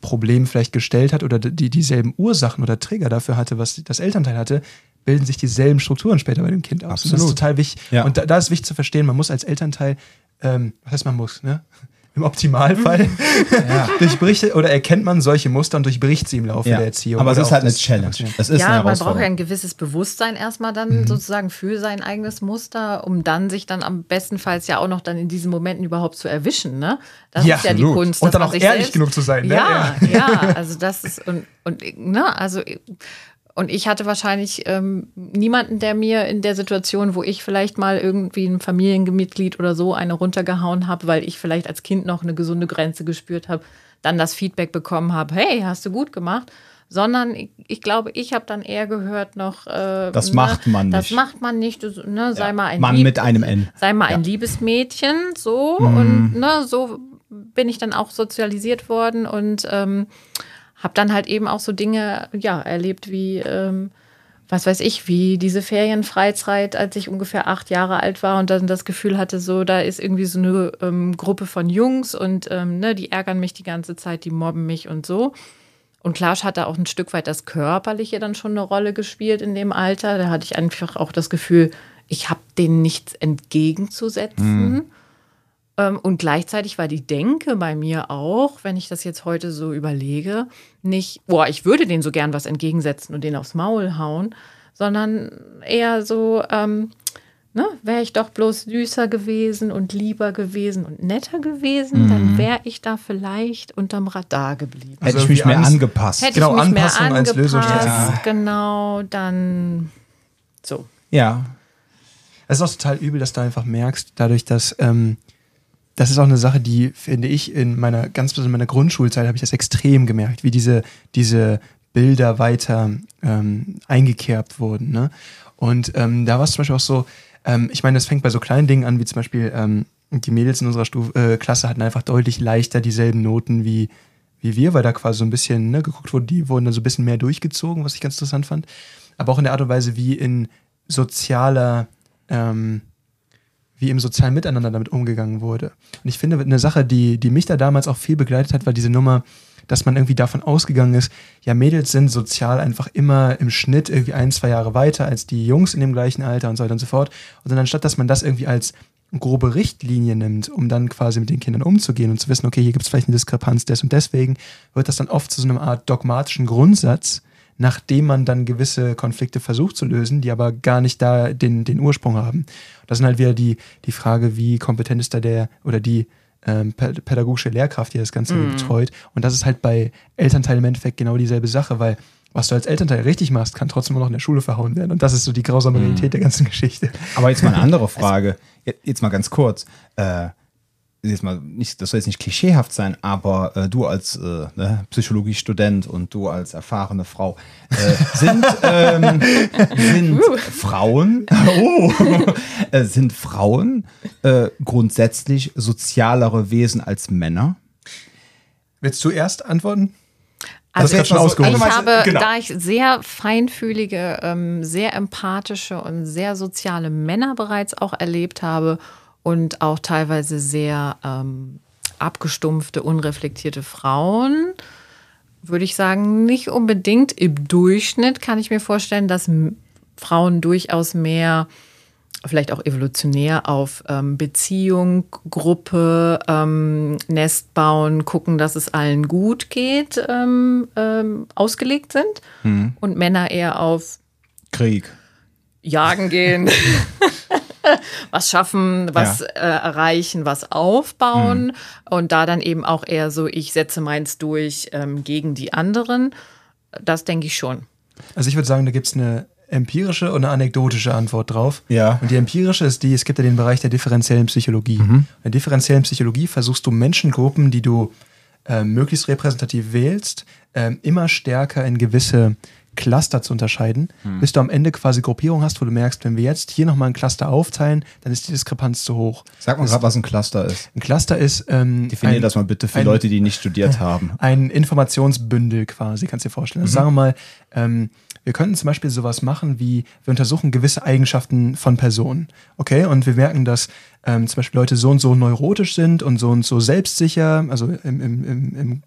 S2: Problem vielleicht gestellt hat oder die, dieselben Ursachen oder Trigger dafür hatte, was das Elternteil hatte, bilden sich dieselben Strukturen später bei dem Kind aus. Absolut. das ist total wichtig. Ja. Und da, da, ist wichtig zu verstehen, man muss als Elternteil ähm, was heißt man muss, ne? <laughs> Im Optimalfall <laughs> ja. <laughs> durchbricht oder erkennt man solche Muster und durchbricht sie im Laufe ja. der Erziehung.
S1: Aber es ist halt eine Challenge.
S3: Das ist ja, man braucht ja ein gewisses Bewusstsein erstmal dann mhm. sozusagen für sein eigenes Muster, um dann sich dann am bestenfalls ja auch noch dann in diesen Momenten überhaupt zu erwischen. Ne? Das
S2: ja, ist ja die Kunst. Und dann auch ehrlich genug zu sein.
S3: Ne? Ja, ja, also das ist und, und ne, also und ich hatte wahrscheinlich ähm, niemanden, der mir in der Situation, wo ich vielleicht mal irgendwie ein Familienmitglied oder so eine runtergehauen habe, weil ich vielleicht als Kind noch eine gesunde Grenze gespürt habe, dann das Feedback bekommen habe, hey, hast du gut gemacht. Sondern ich, ich glaube, ich habe dann eher gehört noch.
S1: Äh, das ne, macht man
S3: nicht. Das macht man nicht. Ne, sei ja. mal ein
S1: Mann Lieb mit einem N.
S3: Sei mal ja. ein Liebesmädchen, so. Mhm. Und ne, so bin ich dann auch sozialisiert worden und ähm, habe dann halt eben auch so Dinge ja erlebt wie ähm, was weiß ich, wie diese Ferienfreizeit, als ich ungefähr acht Jahre alt war und dann das Gefühl hatte, so da ist irgendwie so eine ähm, Gruppe von Jungs und ähm, ne, die ärgern mich die ganze Zeit, die mobben mich und so. Und klar hat da auch ein Stück weit das Körperliche dann schon eine Rolle gespielt in dem Alter. Da hatte ich einfach auch das Gefühl, ich habe denen nichts entgegenzusetzen. Mhm. Ähm, und gleichzeitig war die Denke bei mir auch, wenn ich das jetzt heute so überlege, nicht, boah, ich würde denen so gern was entgegensetzen und den aufs Maul hauen, sondern eher so, ähm, ne, wäre ich doch bloß süßer gewesen und lieber gewesen und netter gewesen, mhm. dann wäre ich da vielleicht unterm Radar geblieben.
S1: Hätte also ich mich mehr angepasst.
S3: Hätte genau, ich mich mehr angepasst, als Lösungsstrategie. Genau, dann so.
S1: Ja,
S2: Es ist auch total übel, dass du einfach merkst, dadurch, dass ähm, das ist auch eine Sache, die finde ich in meiner ganz besonders in meiner Grundschulzeit habe ich das extrem gemerkt, wie diese diese Bilder weiter ähm, eingekerbt wurden. Ne? Und ähm, da war es zum Beispiel auch so, ähm, ich meine, das fängt bei so kleinen Dingen an, wie zum Beispiel ähm, die Mädels in unserer Stufe, äh, Klasse hatten einfach deutlich leichter dieselben Noten wie, wie wir, weil da quasi so ein bisschen ne, geguckt wurde, die wurden dann so ein bisschen mehr durchgezogen, was ich ganz interessant fand. Aber auch in der Art und Weise, wie in sozialer, ähm, wie im sozialen Miteinander damit umgegangen wurde. Und ich finde, eine Sache, die, die mich da damals auch viel begleitet hat, war diese Nummer, dass man irgendwie davon ausgegangen ist, ja, Mädels sind sozial einfach immer im Schnitt irgendwie ein, zwei Jahre weiter als die Jungs in dem gleichen Alter und so weiter und so fort. Und dann anstatt, dass man das irgendwie als grobe Richtlinie nimmt, um dann quasi mit den Kindern umzugehen und zu wissen, okay, hier gibt es vielleicht eine Diskrepanz des und deswegen, wird das dann oft zu so einer Art dogmatischen Grundsatz, nachdem man dann gewisse Konflikte versucht zu lösen, die aber gar nicht da den, den Ursprung haben. Das sind halt wieder die, die Frage, wie kompetent ist da der oder die ähm, pädagogische Lehrkraft, die das Ganze mm. betreut. Und das ist halt bei Elternteilen im Endeffekt genau dieselbe Sache, weil was du als Elternteil richtig machst, kann trotzdem noch in der Schule verhauen werden. Und das ist so die grausame mhm. Realität der ganzen Geschichte.
S1: Aber jetzt mal eine andere <laughs> Frage. Jetzt mal ganz kurz. Äh, jetzt mal nicht, das soll jetzt nicht klischeehaft sein, aber äh, du als äh, ne, Psychologiestudent und du als erfahrene Frau äh, sind, <laughs> ähm, sind uh. Frauen, <laughs> oh, <laughs> äh, sind Frauen äh, grundsätzlich sozialere Wesen als Männer?
S2: Willst du erst antworten?
S3: Also ich, ich habe, genau. da ich sehr feinfühlige, ähm, sehr empathische und sehr soziale Männer bereits auch erlebt habe und auch teilweise sehr ähm, abgestumpfte, unreflektierte Frauen, würde ich sagen, nicht unbedingt im Durchschnitt kann ich mir vorstellen, dass Frauen durchaus mehr vielleicht auch evolutionär auf ähm, Beziehung, Gruppe, ähm, Nest bauen, gucken, dass es allen gut geht, ähm, ähm ausgelegt sind. Hm. Und Männer eher auf
S1: Krieg.
S3: Jagen gehen, <laughs> <laughs> was schaffen, was ja. äh, erreichen, was aufbauen. Hm. Und da dann eben auch eher so, ich setze meins durch ähm, gegen die anderen. Das denke ich schon.
S2: Also ich würde sagen, da gibt es eine empirische und eine anekdotische Antwort drauf.
S1: Ja.
S2: Und die empirische ist die, es gibt ja den Bereich der differenziellen Psychologie. Mhm. In der differenziellen Psychologie versuchst du Menschengruppen, die du äh, möglichst repräsentativ wählst, äh, immer stärker in gewisse Cluster zu unterscheiden, mhm. bis du am Ende quasi Gruppierung hast, wo du merkst, wenn wir jetzt hier nochmal ein Cluster aufteilen, dann ist die Diskrepanz zu hoch.
S1: Sag mal gerade, was ein Cluster ist.
S2: Ein Cluster ist. Ähm,
S1: Definier das mal bitte für ein, Leute, die nicht studiert <laughs> haben.
S2: Ein Informationsbündel quasi, kannst du dir vorstellen. Also mhm. sagen wir mal, ähm, wir könnten zum Beispiel sowas machen wie, wir untersuchen gewisse Eigenschaften von Personen. Okay, und wir merken, dass ähm, zum Beispiel Leute so und so neurotisch sind und so und so selbstsicher, also im, im, im, im, äh, im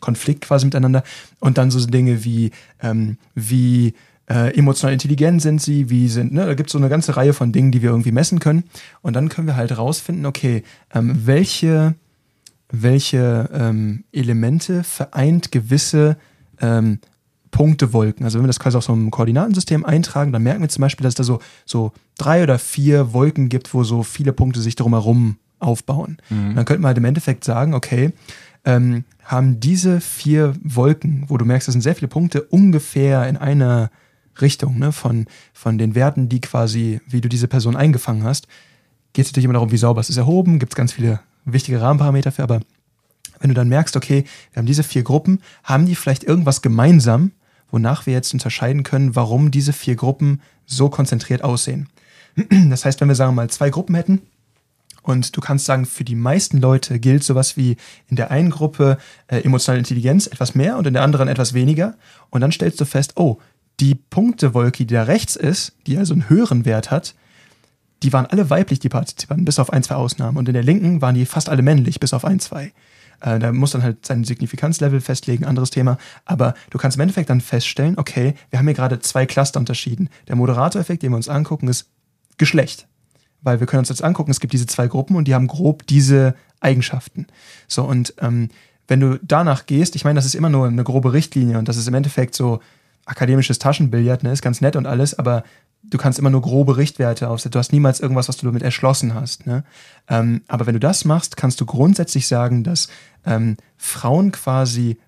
S2: Konflikt quasi miteinander. Und dann so Dinge wie, ähm, wie äh, emotional intelligent sind sie, wie sind, ne, da gibt es so eine ganze Reihe von Dingen, die wir irgendwie messen können. Und dann können wir halt rausfinden, okay, ähm, welche, welche ähm, Elemente vereint gewisse ähm, Punktewolken. Also wenn wir das quasi auf so einem Koordinatensystem eintragen, dann merken wir zum Beispiel, dass es da so, so drei oder vier Wolken gibt, wo so viele Punkte sich drumherum aufbauen. Mhm. dann könnte man halt im Endeffekt sagen, okay, ähm, haben diese vier Wolken, wo du merkst, das sind sehr viele Punkte, ungefähr in einer Richtung, ne, von, von den Werten, die quasi, wie du diese Person eingefangen hast, geht es natürlich immer darum, wie sauber es ist erhoben, gibt es ganz viele wichtige Rahmenparameter für, aber wenn du dann merkst, okay, wir haben diese vier Gruppen, haben die vielleicht irgendwas gemeinsam, wonach wir jetzt unterscheiden können, warum diese vier Gruppen so konzentriert aussehen. Das heißt, wenn wir sagen wir mal zwei Gruppen hätten und du kannst sagen, für die meisten Leute gilt sowas wie in der einen Gruppe äh, emotionale Intelligenz etwas mehr und in der anderen etwas weniger und dann stellst du fest, oh, die Punktewolke, die da rechts ist, die also einen höheren Wert hat, die waren alle weiblich, die Partizipanten, bis auf ein, zwei Ausnahmen. Und in der linken waren die fast alle männlich, bis auf ein, zwei. Äh, da muss dann halt sein Signifikanzlevel festlegen, anderes Thema. Aber du kannst im Endeffekt dann feststellen, okay, wir haben hier gerade zwei Cluster unterschieden. Der Moderatoreffekt, den wir uns angucken, ist Geschlecht. Weil wir können uns jetzt angucken, es gibt diese zwei Gruppen und die haben grob diese Eigenschaften. So, und ähm, wenn du danach gehst, ich meine, das ist immer nur eine grobe Richtlinie und das ist im Endeffekt so akademisches Taschenbillard, ne, ist ganz nett und alles, aber du kannst immer nur grobe Richtwerte aufsetzen. Du hast niemals irgendwas, was du damit erschlossen hast. Ne? Ähm, aber wenn du das machst, kannst du grundsätzlich sagen, dass ähm, Frauen quasi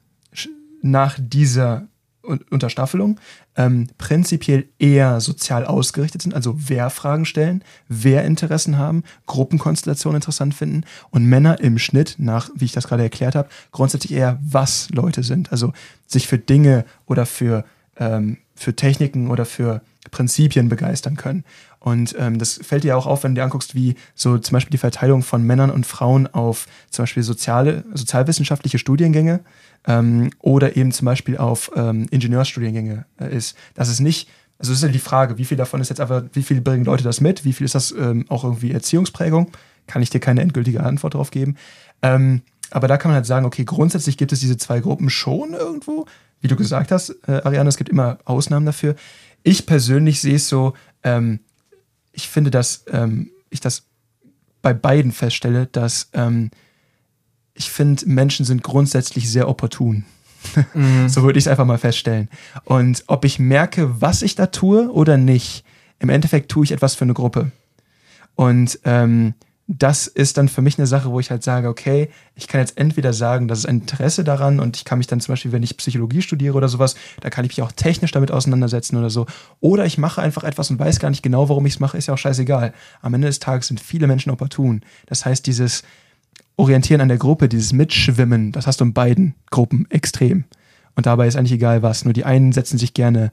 S2: nach dieser Unterstaffelung, ähm, prinzipiell eher sozial ausgerichtet sind, also wer Fragen stellen, wer Interessen haben, Gruppenkonstellationen interessant finden und Männer im Schnitt, nach, wie ich das gerade erklärt habe, grundsätzlich eher was Leute sind, also sich für Dinge oder für, ähm, für Techniken oder für Prinzipien begeistern können. Und ähm, das fällt dir auch auf, wenn du dir anguckst, wie so zum Beispiel die Verteilung von Männern und Frauen auf zum Beispiel soziale, sozialwissenschaftliche Studiengänge ähm, oder eben zum Beispiel auf ähm, Ingenieurstudiengänge äh, ist. Das ist nicht, also das ist ja die Frage, wie viel davon ist jetzt einfach, wie viel bringen Leute das mit, wie viel ist das ähm, auch irgendwie Erziehungsprägung? Kann ich dir keine endgültige Antwort darauf geben. Ähm, aber da kann man halt sagen, okay, grundsätzlich gibt es diese zwei Gruppen schon irgendwo. Wie du gesagt hast, äh, Ariane, es gibt immer Ausnahmen dafür. Ich persönlich sehe es so, ähm, ich finde, dass ähm, ich das bei beiden feststelle, dass ähm, ich finde, Menschen sind grundsätzlich sehr opportun. Mhm. <laughs> so würde ich es einfach mal feststellen. Und ob ich merke, was ich da tue oder nicht, im Endeffekt tue ich etwas für eine Gruppe. Und ähm, das ist dann für mich eine Sache, wo ich halt sage, okay, ich kann jetzt entweder sagen, das ist ein Interesse daran und ich kann mich dann zum Beispiel, wenn ich Psychologie studiere oder sowas, da kann ich mich auch technisch damit auseinandersetzen oder so. Oder ich mache einfach etwas und weiß gar nicht genau, warum ich es mache, ist ja auch scheißegal. Am Ende des Tages sind viele Menschen opportun. Das heißt, dieses Orientieren an der Gruppe, dieses Mitschwimmen, das hast du in beiden Gruppen extrem. Und dabei ist eigentlich egal was. Nur die einen setzen sich gerne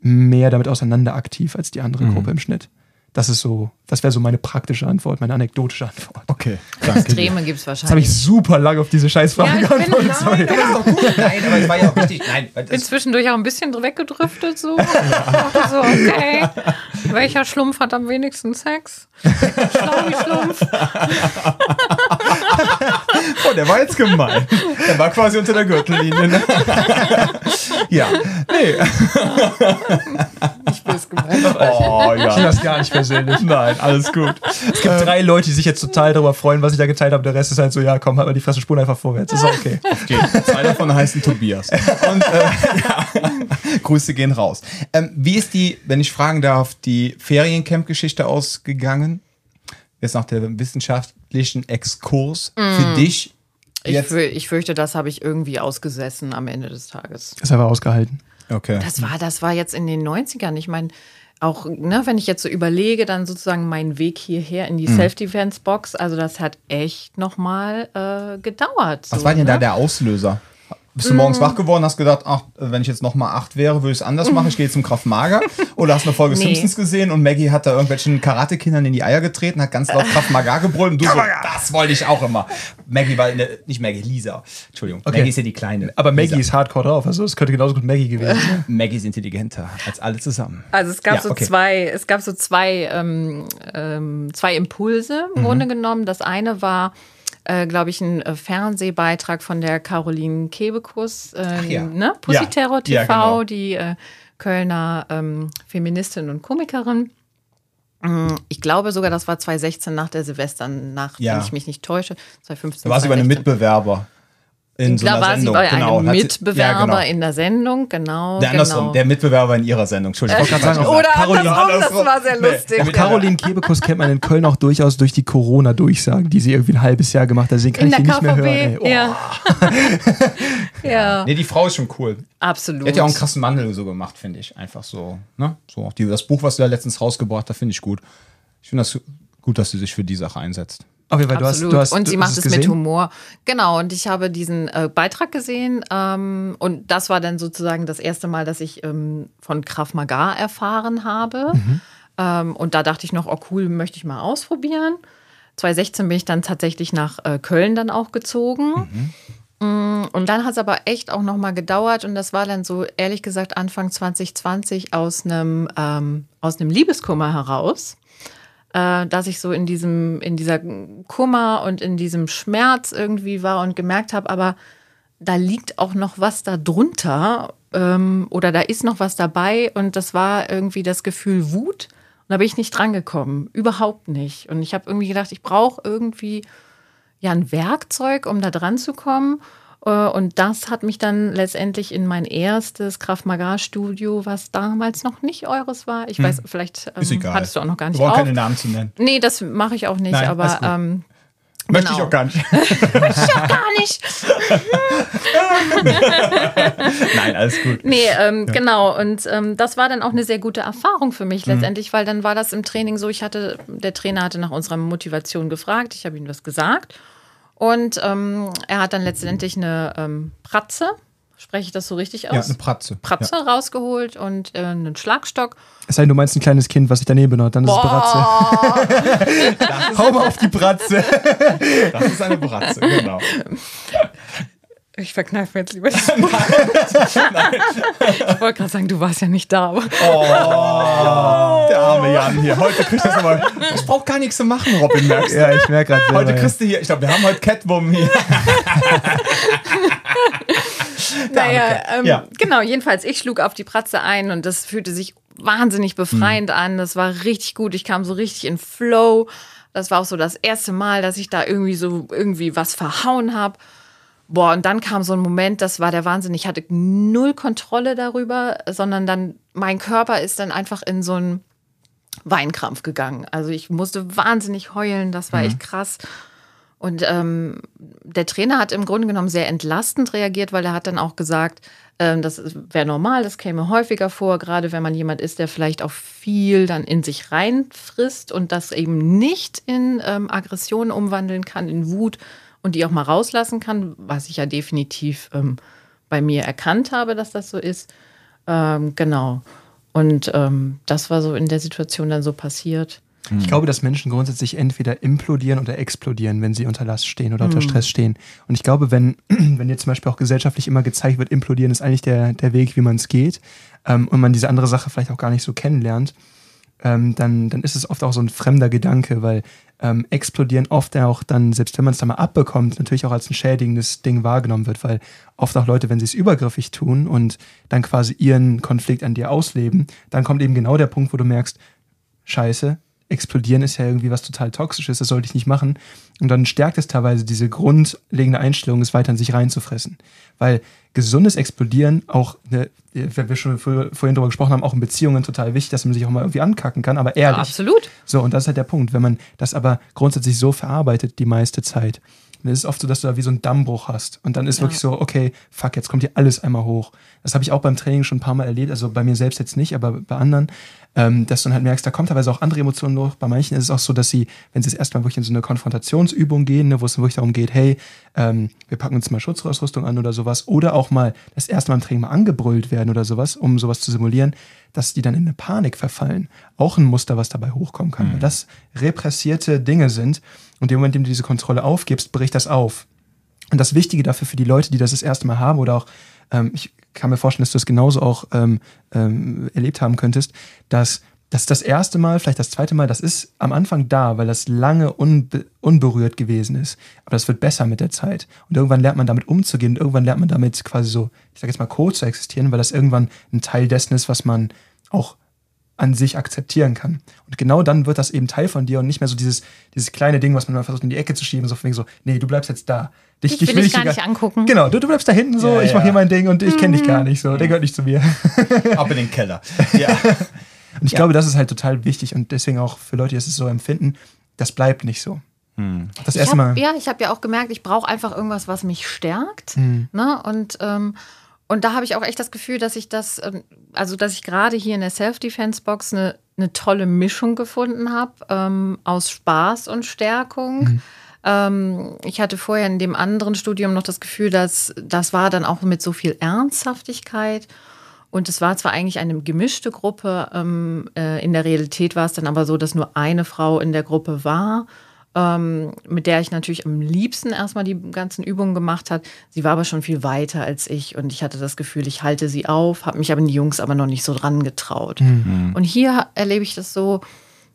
S2: mehr damit auseinander aktiv als die andere mhm. Gruppe im Schnitt. Das ist so, das wäre so meine praktische Antwort, meine anekdotische Antwort.
S1: Okay.
S3: Danke Extreme gibt es wahrscheinlich.
S2: Jetzt habe ich super lange auf diese Scheißfrage ja, geantwortet. Sorry.
S1: Das ist doch gut. Nein, aber es war ja auch wichtig. Nein,
S3: bin zwischendurch auch ein bisschen weggedriftet so. Ja. so, okay. Welcher Schlumpf hat am wenigsten Sex? Schlaumi-Schlumpf.
S1: oh, der war jetzt gemein. Der war quasi unter der Gürtellinie. Ne? ja. Nee.
S3: Ich bin es gemeint.
S2: Oh, ja. Ich das gar nicht persönlich.
S1: Nein, alles gut.
S2: Es gibt drei Leute, die sich jetzt total darüber freuen, was ich da geteilt habe. Der Rest ist halt so, ja, komm, halt mal die Fresse, Spuren einfach vorwärts. Ist okay. <laughs>
S1: okay. Zwei davon heißen Tobias. Und äh, ja. <laughs> Grüße gehen raus. Ähm, wie ist die, wenn ich fragen darf, die Feriencamp-Geschichte ausgegangen? Jetzt nach dem wissenschaftlichen Exkurs mm. für dich.
S3: Ich, für, ich, fürchte, das habe ich irgendwie ausgesessen am Ende des Tages.
S2: Das haben wir ausgehalten.
S1: Okay.
S3: Das war, das war jetzt in den 90ern. Ich meine, auch, ne, wenn ich jetzt so überlege, dann sozusagen meinen Weg hierher in die mhm. Self-Defense-Box, also das hat echt nochmal äh, gedauert.
S1: Was so, war denn
S3: ne?
S1: da der Auslöser? Bist du morgens mm. wach geworden, hast gedacht, ach, wenn ich jetzt noch mal acht wäre, würde ich es anders machen. Ich gehe zum Kraft Mager. <laughs> Oder hast eine Folge nee. Simpsons gesehen und Maggie hat da irgendwelchen Karate-Kindern in die Eier getreten, hat ganz laut Kraft Mager gebrüllt und du so, das wollte ich auch immer. Maggie war, der, nicht Maggie, Lisa. Entschuldigung.
S2: Okay. Maggie ist ja die Kleine. Aber Maggie Lisa. ist hardcore drauf, also es könnte genauso gut Maggie gewesen sein. <laughs>
S1: Maggie ist intelligenter als alle zusammen.
S3: Also es gab ja, so okay. zwei, es gab so zwei, ähm, ähm, zwei Impulse im mhm. Grunde genommen. Das eine war, äh, glaube ich, ein äh, Fernsehbeitrag von der Caroline Kebekus, äh, ja. ne? Pussyterror TV, ja, genau. die äh, Kölner ähm, Feministin und Komikerin. Mm, ich glaube sogar, das war 2016 nach der Silvesternacht, ja. wenn ich mich nicht täusche. 2015.
S1: Da war sie über einen Mitbewerber in so
S3: da
S1: war
S3: Sendung. sie bei genau. einem Mitbewerber ja, genau. in der Sendung, genau.
S1: Der,
S3: genau.
S1: der Mitbewerber in ihrer Sendung, Entschuldigung.
S3: Ich sagen, Oder Caroline, andersrum, das war sehr lustig.
S2: Nee, Caroline Kebekus kennt man in Köln auch durchaus durch die Corona-Durchsagen, die sie irgendwie ein halbes Jahr gemacht hat. Deswegen kann in ich die nicht mehr hören. Ey. Oh.
S3: Ja. <laughs> ja.
S1: Nee, die Frau ist schon cool.
S3: Absolut.
S1: Die hat ja auch einen krassen Mandel so gemacht, finde ich. Einfach so. Ne? so auch die, das Buch, was du da letztens rausgebracht hast, finde ich gut. Ich finde das gut, dass sie sich für die Sache einsetzt.
S2: Auf jeden Fall, du hast, du hast,
S3: und sie macht es gesehen? mit Humor. Genau, und ich habe diesen äh, Beitrag gesehen ähm, und das war dann sozusagen das erste Mal, dass ich ähm, von Krav Maga erfahren habe. Mhm. Ähm, und da dachte ich noch, oh cool, möchte ich mal ausprobieren. 2016 bin ich dann tatsächlich nach äh, Köln dann auch gezogen. Mhm. Mm, und dann hat es aber echt auch noch mal gedauert und das war dann so ehrlich gesagt Anfang 2020 aus einem ähm, aus einem Liebeskummer heraus äh, dass ich so in diesem, in dieser Kummer und in diesem Schmerz irgendwie war und gemerkt habe, aber da liegt auch noch was da drunter ähm, oder da ist noch was dabei und das war irgendwie das Gefühl Wut. Und da bin ich nicht drangekommen, überhaupt nicht. Und ich habe irgendwie gedacht, ich brauche irgendwie ja ein Werkzeug, um da dran zu kommen. Äh, und das hat mich dann letztendlich in mein erstes Kraft Maga Studio, was damals noch nicht eures war. Ich hm. weiß, vielleicht ähm, hattest du auch noch gar nicht.
S1: Wir brauchen keine Namen zu nennen.
S3: Nee, das mache ich auch nicht, Nein, aber ähm,
S1: Möchte ich
S3: Genau.
S1: auch gar nicht. <laughs> <laughs>
S3: Ich auch gar nicht.
S1: Nein, alles gut.
S3: Nee, ähm, genau. Und ähm, das war dann auch eine sehr gute Erfahrung für mich letztendlich, weil dann war das im Training so, ich hatte, der Trainer hatte nach unserer Motivation gefragt, ich habe ihm das gesagt. Und ähm, er hat dann letztendlich eine ähm, Pratze, spreche ich das so richtig
S1: Ja,
S3: aus?
S1: eine Pratze.
S3: Pratze rausgeholt und äh, einen Schlagstock.
S2: Es sei denn, du meinst ein kleines Kind, was sich daneben hat, dann ist es Bratze. <laughs> Hau mal auf die Bratze.
S1: Ja, das ist eine Bratze, genau.
S3: Ich verkneife mir jetzt lieber das <laughs> Ich wollte gerade sagen, du warst ja nicht da. Aber
S1: Der arme Jan hier. Heute kriegt das aber. Ich brauch gar nichts zu machen, Robin, merkst du?
S2: Ja, ich merke gerade.
S1: Heute kriegst du hier, ich glaube, wir haben heute Catwoman hier. <laughs>
S3: Naja, ähm,
S1: Ja.
S3: genau, jedenfalls, ich schlug auf die Pratze ein und das fühlte sich wahnsinnig befreiend an. Das war richtig gut. Ich kam so richtig in Flow. Das war auch so das erste Mal, dass ich da irgendwie so irgendwie was verhauen habe. Boah, und dann kam so ein Moment, das war der Wahnsinn. Ich hatte null Kontrolle darüber, sondern dann mein Körper ist dann einfach in so einen Weinkrampf gegangen. Also ich musste wahnsinnig heulen, das war echt krass. Und ähm, der Trainer hat im Grunde genommen sehr entlastend reagiert, weil er hat dann auch gesagt, ähm, das wäre normal, das käme häufiger vor, gerade wenn man jemand ist, der vielleicht auch viel dann in sich reinfrisst und das eben nicht in ähm, Aggression umwandeln kann, in Wut und die auch mal rauslassen kann, was ich ja definitiv ähm, bei mir erkannt habe, dass das so ist. Ähm, genau. Und ähm, das war so in der Situation dann so passiert.
S2: Ich glaube, dass Menschen grundsätzlich entweder implodieren oder explodieren, wenn sie unter Last stehen oder unter Stress stehen. Und ich glaube, wenn, <clears throat> wenn dir zum Beispiel auch gesellschaftlich immer gezeigt wird, implodieren ist eigentlich der, der Weg, wie man es geht, ähm, und man diese andere Sache vielleicht auch gar nicht so kennenlernt, ähm, dann, dann ist es oft auch so ein fremder Gedanke, weil ähm, explodieren oft auch dann, selbst wenn man es dann mal abbekommt, natürlich auch als ein schädigendes Ding wahrgenommen wird, weil oft auch Leute, wenn sie es übergriffig tun und dann quasi ihren Konflikt an dir ausleben, dann kommt eben genau der Punkt, wo du merkst, scheiße, explodieren ist ja irgendwie was total Toxisches, das sollte ich nicht machen. Und dann stärkt es teilweise diese grundlegende Einstellung, es weiter in sich reinzufressen. Weil gesundes Explodieren auch, ne, wenn wir schon vor- vorhin darüber gesprochen haben, auch in Beziehungen total wichtig, dass man sich auch mal irgendwie ankacken kann, aber ehrlich.
S3: Absolut.
S2: So, und das ist halt der Punkt. Wenn man das aber grundsätzlich so verarbeitet, die meiste Zeit, dann ist es oft so, dass du da wie so einen Dammbruch hast. Und dann ist
S3: Ja.
S2: wirklich so, okay, fuck, jetzt kommt hier alles einmal hoch. Das habe ich auch beim Training schon ein paar Mal erlebt, also bei mir selbst jetzt nicht, aber bei anderen, ähm, dass du dann halt merkst, da kommt teilweise auch andere Emotionen hoch. Bei manchen ist es auch so, dass sie, wenn sie jetzt erstmal wirklich in so eine Konfrontationsübung gehen, ne, wo es dann wirklich darum geht, hey, ähm, wir packen uns mal Schutzausrüstung an oder sowas, oder auch mal das erste Mal im Training mal angebrüllt werden oder sowas, um sowas zu simulieren, dass die dann in eine Panik verfallen. Auch ein Muster, was dabei hochkommen kann. Weil das repressierte Dinge sind. Und im Moment, in dem du diese Kontrolle aufgibst, bricht das auf. Und das Wichtige dafür für die Leute, die das das erste Mal haben oder auch, ähm, ich kann mir vorstellen, dass du das genauso auch ähm, ähm, erlebt haben könntest, dass dass das erste Mal, vielleicht das zweite Mal, das ist am Anfang da, weil das lange unbe unberührt gewesen ist. Aber das wird besser mit der Zeit. Und irgendwann lernt man damit umzugehen und irgendwann lernt man damit quasi so, ich sag jetzt mal, co zu existieren, weil das irgendwann ein Teil dessen ist, was man auch an sich akzeptieren kann. Und genau dann wird das eben Teil von dir und nicht mehr so dieses, dieses kleine Ding, was man mal versucht in die Ecke zu schieben, so von wegen so, nee, du bleibst jetzt da.
S3: Dich will ich gar nicht angucken.
S2: Genau, du, du bleibst da hinten so,
S1: Ja,
S2: ich mache
S1: ja.
S2: hier mein Ding und ich kenne dich gar nicht so, der gehört nicht zu mir. <laughs>
S1: Ab in den Keller. Ja.
S2: Und ich glaube, das ist halt total wichtig und deswegen auch für Leute, die es so empfinden, das bleibt nicht so. Das
S3: Ich
S2: erste Mal.
S3: ja, ich habe ja auch gemerkt, ich brauche einfach irgendwas, was mich stärkt. Ne? Und, ähm, und da habe ich auch echt das Gefühl, dass ich das, ähm, also dass ich gerade hier in der Self-Defense-Box eine, eine tolle Mischung gefunden habe ähm, aus Spaß und Stärkung. Ähm, ich hatte vorher in dem anderen Studium noch das Gefühl, dass das war dann auch mit so viel Ernsthaftigkeit. Und es war zwar eigentlich eine gemischte Gruppe, ähm, äh, in der Realität war es dann aber so, dass nur eine Frau in der Gruppe war, ähm, mit der ich natürlich am liebsten erstmal die ganzen Übungen gemacht hat. Sie war aber schon viel weiter als ich und ich hatte das Gefühl, ich halte sie auf, habe mich aber die Jungs aber noch nicht so dran getraut. Und hier erlebe ich das so,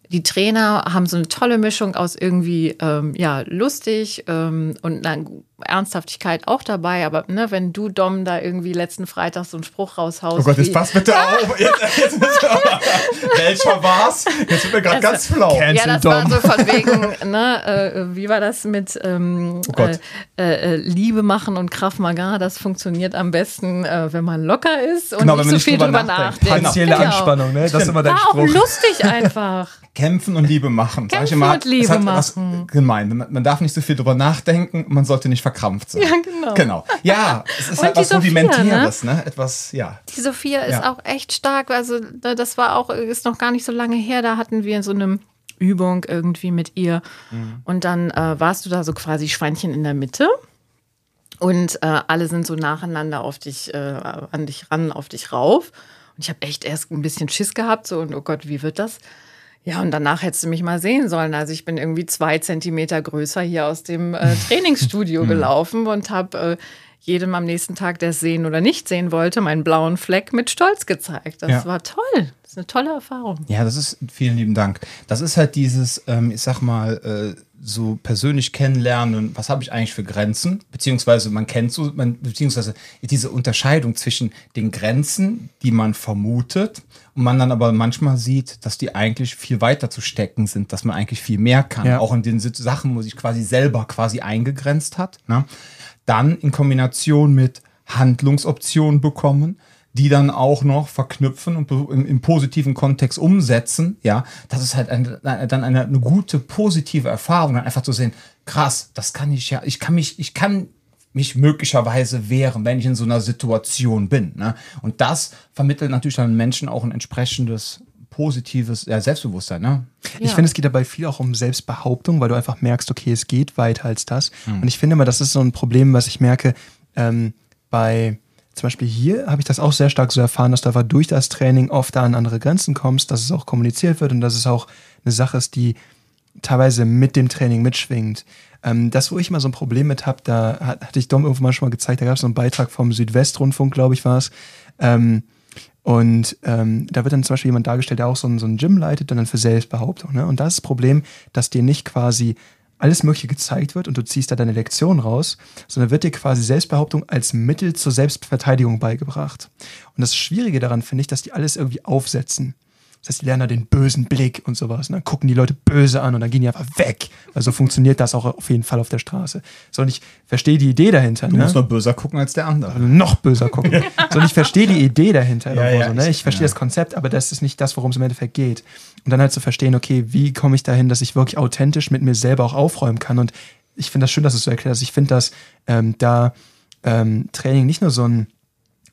S3: die Trainer haben so eine tolle Mischung aus irgendwie ähm, ja lustig ähm, und na, Ernsthaftigkeit auch dabei, aber ne, wenn du, Dom, da irgendwie letzten Freitag so einen Spruch raushaust.
S1: Oh Gott, jetzt pass bitte auf. Jetzt, jetzt, <laughs> Welcher war's? Jetzt wird mir gerade
S3: Also,
S1: ganz flau.
S2: Cancel
S3: Ja, das war
S2: Dom.
S3: so von wegen, ne, äh, wie war das mit ähm,
S1: Oh Gott.
S3: äh, äh, Liebe machen und Kraft Maga? Das funktioniert am besten, äh, wenn man locker ist und
S1: Genau,
S3: nicht
S1: wenn
S3: so
S1: man nicht
S3: viel
S1: drüber nachdenkt.
S3: nachdenkt.
S2: Partielle
S3: Genau.
S2: Anspannung, ne? Das ist immer dein
S3: War auch
S2: Spruch.
S3: lustig einfach. <laughs>
S1: Kämpfen und Liebe machen.
S3: Kämpfen
S1: immer,
S3: und Liebe machen.
S1: gemein. Man, man darf nicht so viel drüber nachdenken, man sollte nicht verkrampft sein.
S3: Ja, genau.
S1: Genau. Ja, es ist halt was
S3: Sophia,
S1: Rudimentäres, ne? Etwas, ja.
S3: Die Sophia ist
S1: Ja.
S3: auch echt stark. Also da- das war auch, ist noch gar nicht so lange her. Da hatten wir so eine Übung irgendwie mit ihr. Und dann äh, warst du da so quasi Schweinchen in der Mitte. Und äh, alle sind so nacheinander auf dich, äh, an dich ran, auf dich rauf. Und ich habe echt erst ein bisschen Schiss gehabt, so und oh Gott, wie wird das? Ja, und danach hättest du mich mal sehen sollen. Also ich bin irgendwie zwei Zentimeter größer hier aus dem äh, Trainingsstudio <laughs> gelaufen und habe äh, jedem am nächsten Tag, der es sehen oder nicht sehen wollte, meinen blauen Fleck mit Stolz gezeigt. Das
S1: Ja.
S3: war toll. Das ist eine tolle Erfahrung.
S1: Ja, das ist, vielen lieben Dank. Das ist halt dieses, ähm, ich sag mal, äh, so persönlich kennenlernen, was habe ich eigentlich für Grenzen, beziehungsweise man kennt so, man, beziehungsweise diese Unterscheidung zwischen den Grenzen, die man vermutet und man dann aber manchmal sieht, dass die eigentlich viel weiter zu stecken sind, dass man eigentlich viel mehr kann,
S2: Ja.
S1: auch in den Sachen, wo sich quasi selber quasi eingegrenzt hat. Ne? Dann in Kombination mit Handlungsoptionen bekommen, die dann auch noch verknüpfen und im, im positiven Kontext umsetzen, ja, das ist halt ein, dann eine, eine gute positive Erfahrung, dann einfach zu sehen, krass, das kann ich ja, ich kann mich, ich kann mich möglicherweise wehren, wenn ich in so einer Situation bin. Ne? Und das vermittelt natürlich dann Menschen auch ein entsprechendes positives ja, Selbstbewusstsein. Ne?
S2: Ich
S3: Ja.
S2: finde, es geht dabei viel auch um Selbstbehauptung, weil du einfach merkst, okay, es geht weiter als das. Und ich finde immer, das ist so ein Problem, was ich merke, ähm, bei zum Beispiel hier habe ich das auch sehr stark so erfahren, dass du einfach durch das Training oft da an andere Grenzen kommst, dass es auch kommuniziert wird und dass es auch eine Sache ist, die teilweise mit dem Training mitschwingt. Ähm, das, wo ich mal so ein Problem mit habe, da hat, hatte ich Dom irgendwann mal schon mal gezeigt, da gab es so einen Beitrag vom Südwestrundfunk, glaube ich, war es. Ähm, und ähm, da wird dann zum Beispiel jemand dargestellt, der auch so ein, so ein Gym leitet und dann für Selbstbehauptung. Ne? Und das ist das Problem, dass dir nicht quasi alles Mögliche gezeigt wird und du ziehst da deine Lektion raus, sondern wird dir quasi Selbstbehauptung als Mittel zur Selbstverteidigung beigebracht. Und das Schwierige daran finde ich, dass die alles irgendwie aufsetzen. Das heißt, die lernen da den bösen Blick und sowas. Und dann gucken die Leute böse an und dann gehen die einfach weg. Also funktioniert das auch auf jeden Fall auf der Straße. So, und ich verstehe die Idee dahinter.
S1: Du
S2: ne?
S1: musst nur böser gucken als der andere.
S2: Also noch böser gucken. so, und ich verstehe die Idee dahinter.
S1: Ja, ja,
S2: so, ne?
S1: ich-
S2: Ich verstehe
S1: ja.
S2: das Konzept, aber das ist nicht das, worum es im Endeffekt geht. Und dann halt zu verstehen, okay, wie komme ich dahin, dass ich wirklich authentisch mit mir selber auch aufräumen kann. Und ich finde das schön, dass du es so erklärst. Ich finde, dass ähm, da ähm, Training nicht nur so ein,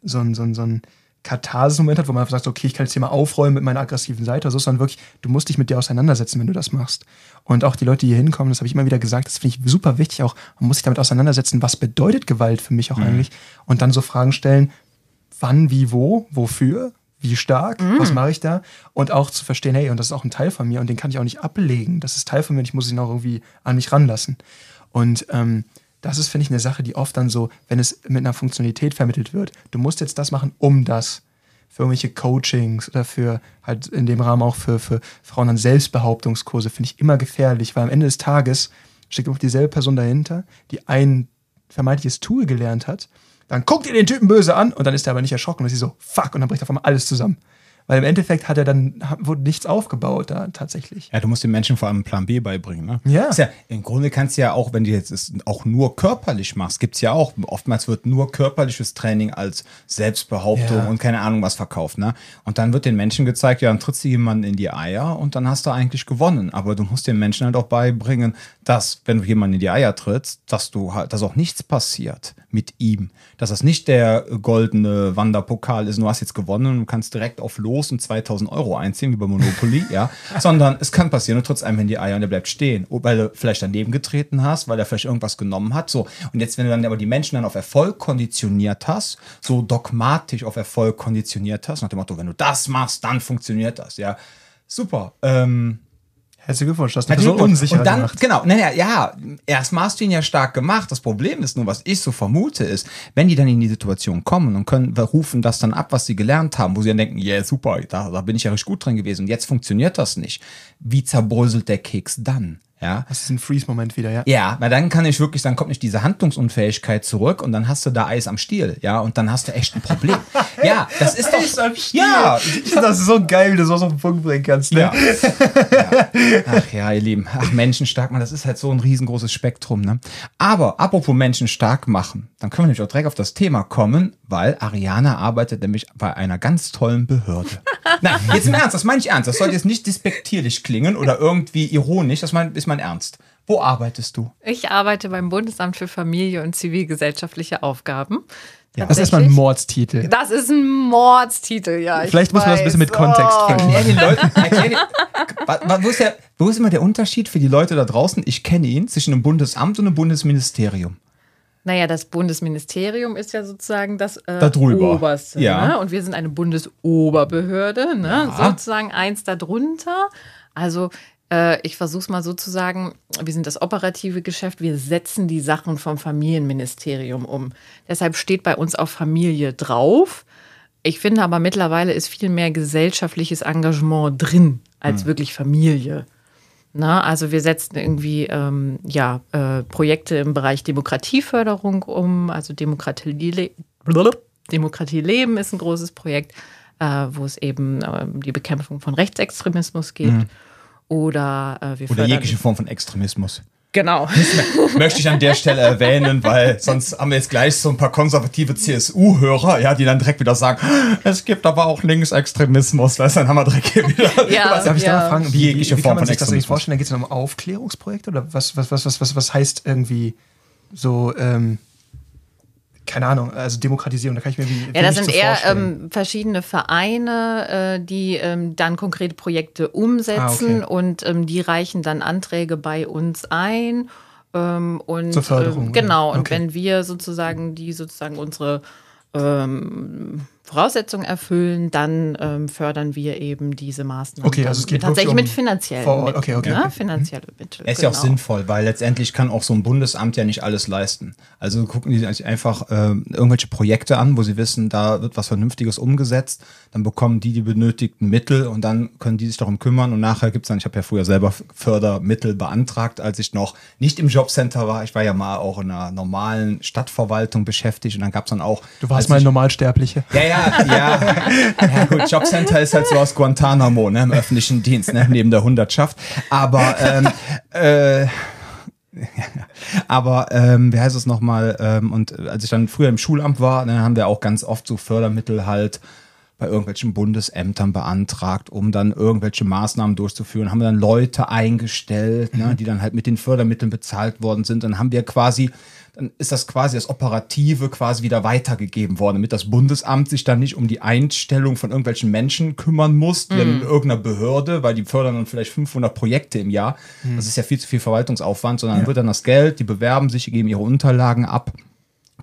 S2: so ein, so ein, so ein Katharsis-Moment hat, wo man einfach sagt, okay, ich kann jetzt hier mal aufräumen mit meiner aggressiven Seite oder so, sondern wirklich, du musst dich mit dir auseinandersetzen, wenn du das machst. Und auch die Leute, die hier hinkommen, das habe ich immer wieder gesagt, das finde ich super wichtig auch, man muss sich damit auseinandersetzen, was bedeutet Gewalt für mich auch eigentlich? Und dann so Fragen stellen, wann, wie, wo, wofür, wie stark, was mache ich da? Und auch zu verstehen, hey, und das ist auch ein Teil von mir und den kann ich auch nicht ablegen, das ist Teil von mir und ich muss ihn auch irgendwie an mich ranlassen. Und ähm, das ist, finde ich, eine Sache, die oft dann so, wenn es mit einer Funktionalität vermittelt wird, du musst jetzt das machen, um das. Für irgendwelche Coachings oder für halt in dem Rahmen auch für, für Frauen dann Selbstbehauptungskurse, finde ich immer gefährlich, weil am Ende des Tages steckt auch dieselbe Person dahinter, die ein vermeintliches Tool gelernt hat. Dann guckt ihr den Typen böse an und dann ist er aber nicht erschrocken und ist sie so, fuck, und dann bricht auf einmal alles zusammen. Weil im Endeffekt hat er dann, wurde nichts aufgebaut da tatsächlich.
S1: Ja, du musst den Menschen vor allem Plan B beibringen. Ne?
S2: Ja.
S1: Ist ja. Im Grunde kannst du ja auch, wenn du jetzt es auch nur körperlich machst, gibt es ja auch, oftmals wird nur körperliches Training als Selbstbehauptung
S2: Ja.
S1: und keine Ahnung was verkauft. Ne? Und dann wird den Menschen gezeigt, ja, dann trittst du jemanden in die Eier und dann hast du eigentlich gewonnen. Aber du musst den Menschen halt auch beibringen, dass, wenn du jemanden in die Eier trittst, dass du halt, dass auch nichts passiert mit ihm. Dass das nicht der goldene Wanderpokal ist, du hast jetzt gewonnen und kannst direkt auf Los und 2000 Euro einziehen, wie bei Monopoly, <laughs> ja. Sondern es kann passieren, du trittst einem in die Eier und der bleibt stehen. Oder weil du vielleicht daneben getreten hast, weil er vielleicht irgendwas genommen hat. So. Und jetzt, wenn du dann aber die Menschen dann auf Erfolg konditioniert hast, so dogmatisch auf Erfolg konditioniert hast, nach dem Motto, wenn du das machst, dann funktioniert das, ja. Super. Ähm,
S2: Herzlichen Glückwunsch, das
S1: Herzlichen
S2: so unsicher
S1: Und dann,
S2: gemacht.
S1: genau, naja, ja, erstmal hast du ihn ja stark gemacht. Das Problem ist nur, was ich so vermute, ist, wenn die dann in die Situation kommen und können, rufen das dann ab, was sie gelernt haben, wo sie dann denken, ja, yeah, super, da, da bin ich ja richtig gut drin gewesen und jetzt funktioniert das nicht. Wie zerbröselt der Keks dann? Ja.
S2: Das ist ein Freeze-Moment wieder, ja.
S1: Ja, weil dann kann ich wirklich, dann kommt nicht diese Handlungsunfähigkeit zurück und dann hast du da Eis am Stiel, ja, und dann hast du echt ein Problem. <laughs> ja, das ist doch. Ja,
S2: Ich finde das so geil, wie du sowas auf den Punkt bringen kannst. Ne?
S1: ja. ja. Ach ja, ihr Lieben. Ach, Menschen stark machen, das ist halt so ein riesengroßes Spektrum, ne? Aber apropos Menschen stark machen, dann können wir nämlich auch direkt auf das Thema kommen, weil Ariana arbeitet nämlich bei einer ganz tollen Behörde. <laughs> Nein, jetzt im Ernst, das meine ich ernst. Das soll jetzt nicht despektierlich klingen oder irgendwie ironisch, das mein, ist mein Ernst. Wo arbeitest du?
S3: Ich arbeite beim Bundesamt für Familie und zivilgesellschaftliche Aufgaben.
S2: Das ist erstmal ein Mordstitel.
S3: Das ist ein Mordstitel, ja. ich
S2: Vielleicht muss man das ein bisschen mit. Kontext
S3: Oh.
S1: Erklär den Leuten, <laughs> erklär wo, ist der, wo ist immer der Unterschied für die Leute da draußen? Ich kenne ihn zwischen einem Bundesamt und einem Bundesministerium.
S3: Naja, das Bundesministerium ist ja sozusagen das äh. Oberste.
S1: Ja.
S3: Ne? Und wir sind eine Bundesoberbehörde, ne?
S1: Ja.
S3: sozusagen eins darunter. Also äh, ich versuche es mal so zu sagen, wir sind das operative Geschäft, wir setzen die Sachen vom Familienministerium um. Deshalb steht bei uns auch Familie drauf. Ich finde aber mittlerweile ist viel mehr gesellschaftliches Engagement drin als wirklich Familie. Na, also wir setzen irgendwie ähm, ja, äh, Projekte im Bereich Demokratieförderung um, also Demokratie. Demokratie leben ist ein großes Projekt, äh, wo es eben äh, die Bekämpfung von Rechtsextremismus geht. Oder äh, wir.
S1: Oder jegliche Form von Extremismus.
S3: genau. <laughs>
S1: Möchte ich an der Stelle erwähnen, weil sonst haben wir jetzt gleich so ein paar konservative CSU-Hörer, ja, die dann direkt wieder sagen, es gibt aber auch Linksextremismus, weißt du, dann haben wir direkt hier wieder. <laughs>
S3: Ja,
S2: Darf ich da
S3: ja.
S2: mal fragen, wie, wie,
S1: Jegliche
S2: wie
S1: Form
S2: kann man sich das eigentlich vorstellen? Da geht es dann um Aufklärungsprojekte oder was, was, was, was, was, was heißt irgendwie so, ähm, keine Ahnung, also Demokratisierung, da kann ich mir wie
S3: Ja, das sind
S2: so
S3: eher ähm, verschiedene Vereine, äh, die ähm, dann konkrete Projekte umsetzen
S2: Ah, okay.
S3: und ähm, die reichen dann Anträge bei uns ein. Ähm, und
S2: Zur Förderung,
S3: ähm, genau,
S2: ja.
S3: und
S2: Okay.
S3: wenn wir sozusagen die sozusagen unsere ähm, Voraussetzungen erfüllen, dann ähm, fördern wir eben diese Maßnahmen.
S2: Okay, also es geht
S3: tatsächlich
S2: wirklich
S3: mit
S2: um
S3: finanziellen. Mitteln.
S2: Okay, okay,
S3: ne?
S2: okay.
S3: Finanzielle Mittel.
S1: Es ist ja auch
S3: genau.
S1: sinnvoll, weil letztendlich kann auch so ein Bundesamt ja nicht alles leisten. Also gucken die sich einfach ähm, irgendwelche Projekte an, wo sie wissen, da wird was Vernünftiges umgesetzt, dann bekommen die die benötigten Mittel und dann können die sich darum kümmern und nachher gibt's dann, ich habe ja früher selber Fördermittel beantragt, als ich noch nicht im Jobcenter war. Ich war ja mal auch in einer normalen Stadtverwaltung beschäftigt und dann gab's dann auch.
S2: Du warst mal Normalsterbliche.
S1: ja, ja, ja. Ja, gut, Jobcenter ist halt so aus Guantanamo, ne, im öffentlichen Dienst, ne, neben der Hundertschaft. Aber, ähm, äh, <laughs> aber ähm, wie heißt es nochmal? Ähm, und als ich dann früher im Schulamt war, dann haben wir auch ganz oft so Fördermittel halt bei irgendwelchen Bundesämtern beantragt, um dann irgendwelche Maßnahmen durchzuführen. Haben wir dann Leute eingestellt, ne, die dann halt mit den Fördermitteln bezahlt worden sind. Dann haben wir quasi, ist das quasi das Operative quasi wieder weitergegeben worden, damit das Bundesamt sich dann nicht um die Einstellung von irgendwelchen Menschen kümmern muss, die dann in irgendeiner Behörde, weil die fördern dann vielleicht 500 Projekte im Jahr. Das ist ja viel zu viel Verwaltungsaufwand, sondern wird dann das Geld, die bewerben sich, geben ihre Unterlagen ab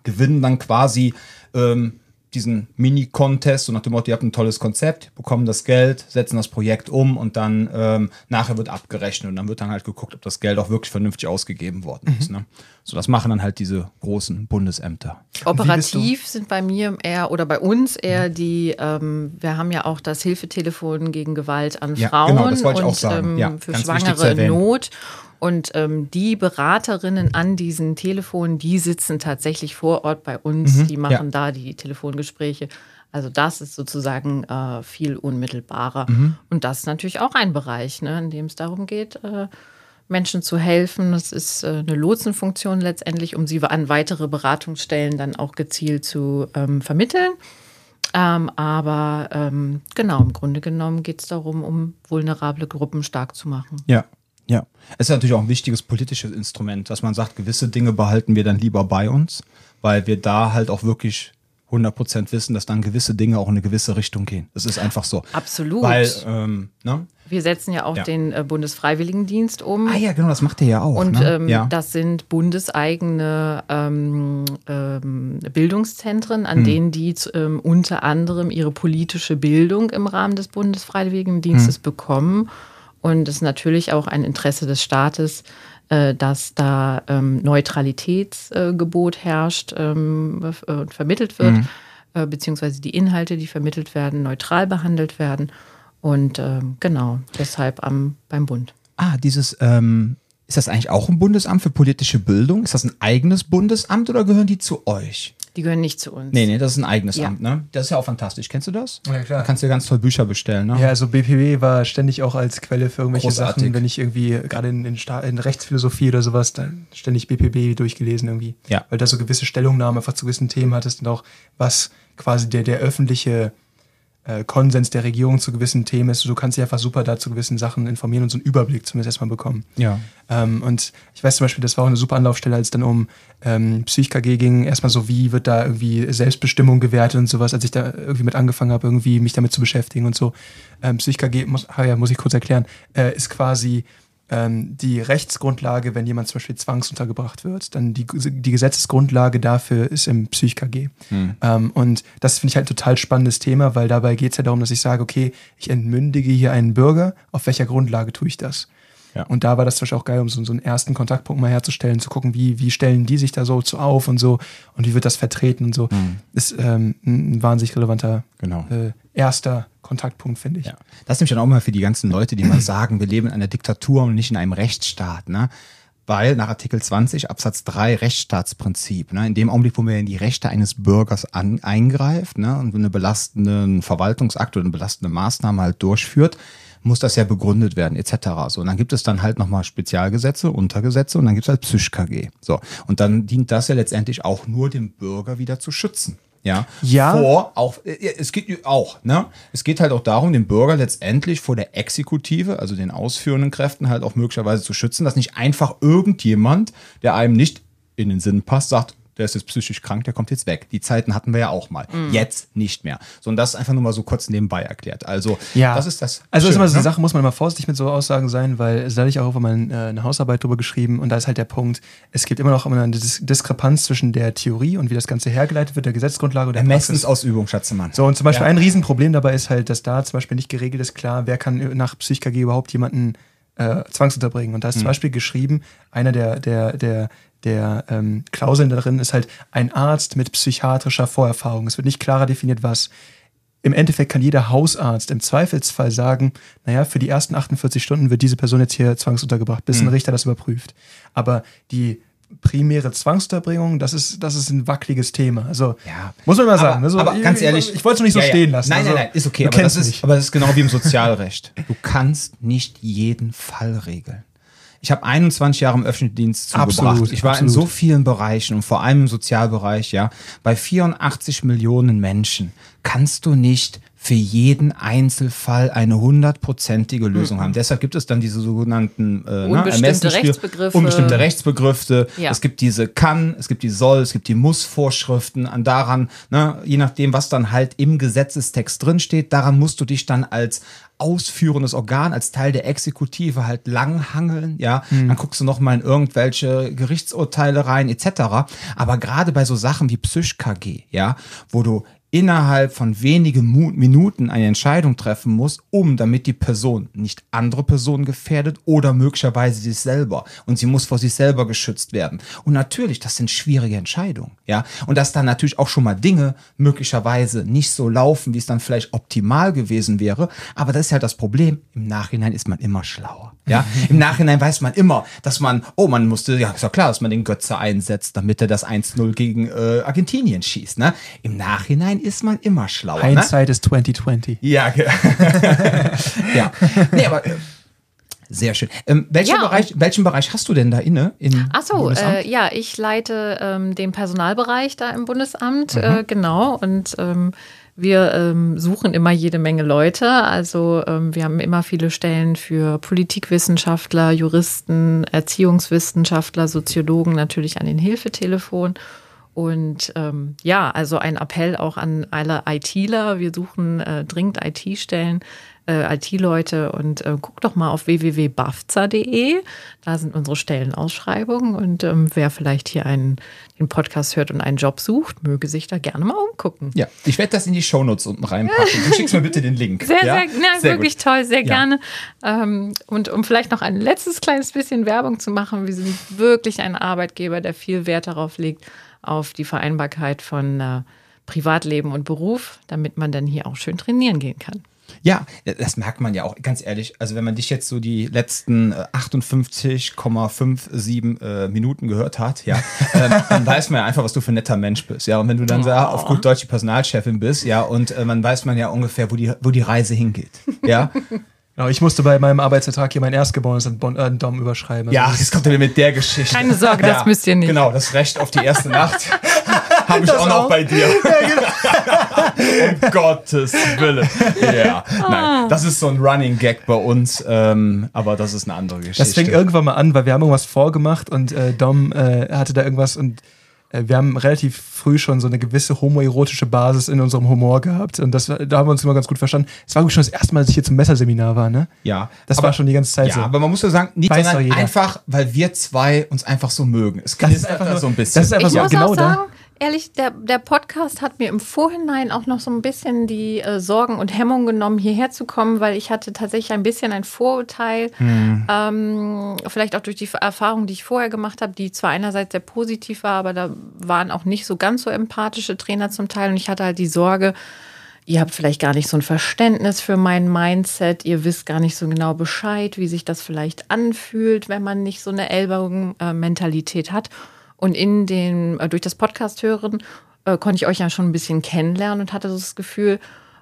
S1: gewinnen dann quasi ähm, diesen Mini-Contest, so nach dem Motto, ihr habt ein tolles Konzept, bekommen das Geld, setzen das Projekt um und dann ähm, nachher wird abgerechnet und dann wird dann halt geguckt, ob das Geld auch wirklich vernünftig ausgegeben worden ist. Ne? So, das machen dann halt diese großen Bundesämter.
S3: Operativ sind bei mir eher oder bei uns eher die, ähm, wir haben ja auch das Hilfetelefon gegen Gewalt an
S1: Ja,
S3: Frauen
S1: genau, das wollte ich
S3: und
S1: auch sagen.
S3: Ähm,
S1: Ja,
S3: für
S1: ganz wichtig zu
S3: Schwangere in. Not. Und ähm, die Beraterinnen an diesen Telefonen, die sitzen tatsächlich vor Ort bei uns, die machen
S1: Mhm. ja.
S3: da die Telefongespräche. Also das ist sozusagen äh, viel unmittelbarer.
S1: Mhm.
S3: Und das ist natürlich auch ein Bereich, ne, in dem es darum geht, äh, Menschen zu helfen. Das ist äh, eine Lotsenfunktion letztendlich, um sie an weitere Beratungsstellen dann auch gezielt zu ähm, vermitteln. Ähm, aber ähm, genau, im Grunde genommen geht es darum, um vulnerable Gruppen stark zu machen.
S1: Ja. Ja, es ist natürlich auch ein wichtiges politisches Instrument, dass man sagt, gewisse Dinge behalten wir dann lieber bei uns, weil wir da halt auch wirklich 100% wissen, dass dann gewisse Dinge auch in eine gewisse Richtung gehen. Das ist einfach so.
S3: Absolut.
S1: Weil, ähm, ne?
S3: Wir setzen ja auch
S1: Ja.
S3: den äh, Bundesfreiwilligendienst um.
S1: Ah ja, genau, das macht ihr ja auch.
S3: Und
S1: ne?
S3: ähm,
S1: ja.
S3: das sind bundeseigene ähm, ähm, Bildungszentren, an
S1: Hm.
S3: denen die ähm, unter anderem ihre politische Bildung im Rahmen des Bundesfreiwilligendienstes
S1: Hm.
S3: bekommen. Und es ist natürlich auch ein Interesse des Staates, äh, dass da ähm, Neutralitätsgebot herrscht ähm, äh, und vermittelt wird,
S1: Hm.
S3: äh, beziehungsweise die Inhalte, die vermittelt werden, neutral behandelt werden. Und ähm, genau, deshalb am, beim Bund.
S1: Ah, dieses, ähm, Ist das eigentlich auch ein Bundesamt für politische Bildung? Ist das ein eigenes Bundesamt oder gehören die zu euch?
S3: Die gehören nicht zu uns.
S1: Nee, nee, das ist ein eigenes
S3: Ja.
S1: Amt, ne? Das ist ja auch fantastisch. Kennst du das?
S2: Ja, klar.
S1: Da kannst du dir ganz toll Bücher bestellen, ne?
S2: Ja, also BPB war ständig auch als Quelle für irgendwelche
S1: Großartig.
S2: Sachen, wenn ich irgendwie gerade in, in, in Rechtsphilosophie oder sowas, dann ständig BPB durchgelesen irgendwie.
S1: Ja.
S2: Weil da so gewisse Stellungnahmen einfach zu gewissen Themen hattest und auch was quasi der, der öffentliche äh, Konsens der Regierung zu gewissen Themen ist. Du kannst dich einfach super da zu gewissen Sachen informieren und so einen Überblick zumindest erstmal bekommen.
S1: Ja.
S2: Ähm, und ich weiß zum Beispiel, das war auch eine super Anlaufstelle, als es dann um ähm, PsychKG ging. Erstmal so, wie wird da irgendwie Selbstbestimmung gewertet und sowas, als ich da irgendwie mit angefangen habe, irgendwie mich damit zu beschäftigen und so. Ähm, PsychKG, muss, ah ja, muss ich kurz erklären, äh, ist quasi die Rechtsgrundlage, wenn jemand zum Beispiel zwangsuntergebracht wird. Dann die, die Gesetzesgrundlage dafür ist im PsychKG. Ähm, und das finde ich halt ein total spannendes Thema, weil dabei geht es ja darum, dass ich sage, okay, ich entmündige hier einen Bürger, auf welcher Grundlage tue ich das?
S1: Ja.
S2: Und da war das zum Beispiel auch geil, um so, so einen ersten Kontaktpunkt mal herzustellen, zu gucken, wie, wie stellen die sich da so zu auf und so und wie wird das vertreten und so. Ist ähm, ein wahnsinnig relevanter
S1: Genau.
S2: äh, erster Kontaktpunkt, finde ich.
S1: Ja. Das ist nämlich dann auch mal für die ganzen Leute, die mal sagen, wir leben in einer Diktatur und nicht in einem Rechtsstaat, ne? Weil nach Artikel 20 Absatz 3 Rechtsstaatsprinzip, ne, in dem Augenblick, wo man in die Rechte eines Bürgers an, eingreift ne, und eine belastende Verwaltungsakt oder eine belastende Maßnahme halt durchführt, muss das ja begründet werden, etc. So, und dann gibt es dann halt nochmal Spezialgesetze, Untergesetze und dann gibt es halt PsychKG. So, und dann dient das ja letztendlich auch nur dem Bürger wieder zu schützen. Ja,
S2: Ja.
S1: vor auch, es geht auch, ne? Es geht halt auch darum, den Bürger letztendlich vor der Exekutive, also den ausführenden Kräften, halt auch möglicherweise zu schützen, dass nicht einfach irgendjemand, der einem nicht in den Sinn passt, sagt, der ist jetzt psychisch krank, der kommt jetzt weg. Die Zeiten hatten wir ja auch mal. Jetzt nicht mehr. So, und das ist einfach nur mal so kurz nebenbei erklärt. Also,
S2: Ja.
S1: das ist das.
S2: Also das ist
S1: Schöne,
S2: immer so eine
S1: ne?
S2: Sache, muss man immer vorsichtig mit so Aussagen sein, weil es da hatte ich auch mal äh, eine Hausarbeit drüber geschrieben und da ist halt der Punkt, es gibt immer noch immer eine Dis Diskrepanz zwischen der Theorie und wie das Ganze hergeleitet wird, der Gesetzesgrundlage und der.
S1: Ermessensausübung, Schatzemann.
S2: So, und zum Beispiel
S1: Ja.
S2: ein Riesenproblem dabei ist halt, dass da zum Beispiel nicht geregelt ist, klar, wer kann nach PsychKG überhaupt jemanden äh, zwangsunterbringen. Und da ist
S1: Hm.
S2: zum Beispiel geschrieben, einer der, der, der, der ähm, Klauseln darin ist halt ein Arzt mit psychiatrischer Vorerfahrung. Es wird nicht klarer definiert, was. Im Endeffekt kann jeder Hausarzt im Zweifelsfall sagen, naja, für die ersten 48 Stunden wird diese Person jetzt hier zwangsuntergebracht, bis
S1: Hm.
S2: ein Richter das überprüft. Aber die primäre Zwangsunterbringung, das ist, das ist ein wackeliges Thema. Also,
S1: Ja.
S2: muss man mal
S1: Aber,
S2: sagen. Also,
S1: aber
S2: ich-
S1: ganz
S2: ich-
S1: ehrlich.
S2: Ich wollte es noch nicht so
S1: Ja,
S2: stehen lassen.
S1: Nein,
S2: also,
S1: nein, nein, ist okay. Aber das, ist, aber das ist genau wie im Sozialrecht. Du kannst nicht jeden Fall regeln. Ich habe 21 Jahre im öffentlichen Dienst zugebracht.
S2: Absolut,
S1: ich war in
S2: absolut.
S1: so vielen Bereichen und vor allem im Sozialbereich, ja. Bei 84 Millionen Menschen kannst du nicht für jeden Einzelfall eine hundertprozentige Lösung haben. Deshalb gibt es dann diese sogenannten äh, ne,
S3: Unbestimmte
S1: Ermessensspiel-
S3: Rechtsbegriffe.
S1: Unbestimmte Rechtsbegriffe.
S3: Ja.
S1: Es gibt diese kann, es gibt die soll, es gibt die muss-Vorschriften. An daran, ne, je nachdem, was dann halt im Gesetzestext drinsteht, daran musst du dich dann als ausführendes Organ, als Teil der Exekutive halt langhangeln, ja. Dann guckst du noch mal in irgendwelche Gerichtsurteile rein, etc. Aber gerade bei so Sachen wie Psych-KG, ja, wo du innerhalb von wenigen Minuten eine Entscheidung treffen muss, um damit die Person nicht andere Personen gefährdet oder möglicherweise sich selber. Und sie muss vor sich selber geschützt werden. Und natürlich, das sind schwierige Entscheidungen, ja. Und dass dann natürlich auch schon mal Dinge möglicherweise nicht so laufen, wie es dann vielleicht optimal gewesen wäre. Aber das ist halt das Problem. Im Nachhinein ist man immer schlauer, ja. <laughs> Im Nachhinein weiß man immer, dass man, oh, man musste, ja, ist ja klar, dass man den Götze einsetzt, damit er das 1-0 gegen äh, Argentinien schießt, ne. Im Nachhinein ist man immer schlauer, ne?
S2: Hindsight ist 2020.
S1: Ja, <laughs> ja. Nee, aber äh, sehr schön. Ähm, welcher
S3: Ja,
S1: Bereich, welchen Bereich hast du denn da inne? In
S3: Ach so,
S1: Bundesamt?
S3: äh, ja, ich leite ähm, den Personalbereich da im Bundesamt,
S1: Mhm.
S3: äh, genau. Und ähm, wir ähm, suchen immer jede Menge Leute. Also ähm, wir haben immer viele Stellen für Politikwissenschaftler, Juristen, Erziehungswissenschaftler, Soziologen natürlich an den Hilfetelefon. Und ähm, ja, also ein Appell auch an alle ITler. Wir suchen äh, dringend IT-Stellen, äh, IT-Leute und äh, guck doch mal auf www.bafza.de. Da sind unsere Stellenausschreibungen und ähm, wer vielleicht hier einen, den Podcast hört und einen Job sucht, möge sich da gerne mal umgucken.
S1: ja, ich werde das in die Shownotes unten reinpacken. Du schickst mir bitte den Link.
S3: Sehr,
S1: ja?
S3: sehr, na, wirklich
S1: gut.
S3: toll, sehr
S1: Ja.
S3: gerne. Ähm, und um vielleicht noch ein letztes kleines bisschen Werbung zu machen, wir sind wirklich ein Arbeitgeber, der viel Wert darauf legt, auf die Vereinbarkeit von äh, Privatleben und Beruf, damit man dann hier auch schön trainieren gehen kann.
S1: Ja, das merkt man ja auch, ganz ehrlich. Also, wenn man dich jetzt so die letzten äh, 58,57 äh, Minuten gehört hat, ja, <laughs> ähm, dann weiß man ja einfach, was du für ein netter Mensch bist. Ja, und wenn du dann so, ja, auf gut Deutsch die Personalchefin bist, ja, und äh, man weiß man ja ungefähr, wo die, wo die Reise hingeht. Ja. <laughs>
S2: Genau, ich musste bei meinem Arbeitsvertrag hier mein Erstgeborenes an Bon- äh, Dom überschreiben.
S1: Ja, jetzt kommt er wieder mit der Geschichte.
S3: Keine Sorge, das müsst ihr nicht.
S1: Genau, das Recht auf die erste Nacht <laughs> habe ich auch noch
S2: auch.
S1: bei dir. <laughs> <laughs> um Gottes Willen. Ja, nein, das ist so ein Running Gag bei uns, ähm, aber das ist eine andere Geschichte.
S2: Das fing irgendwann mal an, weil wir haben irgendwas vorgemacht und äh, Dom äh, hatte da irgendwas und wir haben relativ früh schon so eine gewisse homoerotische Basis in unserem Humor gehabt und das, war- da haben wir uns immer ganz gut verstanden. Es war wirklich schon das erste Mal, dass ich hier zum Messerseminar war, ne?
S1: ja,
S2: Das
S1: aber,
S2: war schon die ganze Zeit
S1: Ja,
S2: so.
S1: aber man muss ja sagen, nicht
S2: Weiß
S1: sondern einfach, weil wir zwei uns einfach so mögen. Es
S2: Das ist einfach nur-
S1: so ein bisschen.
S2: das ist einfach
S3: Ich
S2: so
S3: muss
S2: genau
S3: auch
S2: da.
S3: Ehrlich, der, der Podcast hat mir im Vorhinein auch noch so ein bisschen die äh, Sorgen und Hemmungen genommen, hierher zu kommen, weil ich hatte tatsächlich ein bisschen ein Vorurteil,
S2: Hm.
S3: ähm, vielleicht auch durch die Erfahrung, die ich vorher gemacht habe, die zwar einerseits sehr positiv war, aber da waren auch nicht so ganz so empathische Trainer zum Teil und ich hatte halt die Sorge, Ihr habt vielleicht gar nicht so ein Verständnis für mein Mindset. Ihr wisst gar nicht so genau Bescheid, wie sich das vielleicht anfühlt, wenn man nicht so eine Ellbogen-Mentalität hat. Und in den, äh, durch das Podcast hören, äh, konnte ich euch ja schon ein bisschen kennenlernen und hatte so das Gefühl,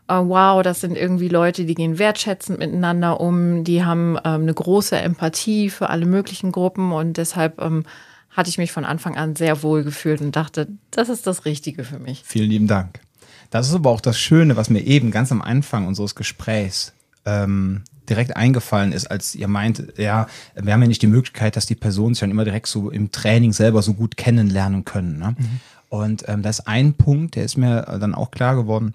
S3: äh, wow, das sind irgendwie Leute, die gehen wertschätzend miteinander um, die haben ähm, eine große Empathie für alle möglichen Gruppen und deshalb ähm, hatte ich mich von Anfang an sehr wohl gefühlt und dachte, das ist das Richtige für mich.
S1: Vielen lieben Dank. Das ist aber auch das Schöne, was mir eben ganz am Anfang unseres Gesprächs ähm, direkt eingefallen ist, als ihr meint, ja, wir haben ja nicht die Möglichkeit, dass die Personen sich dann immer direkt so im Training selber so gut kennenlernen können. Ne? Und ähm, das ist ein Punkt, der ist mir dann auch klar geworden.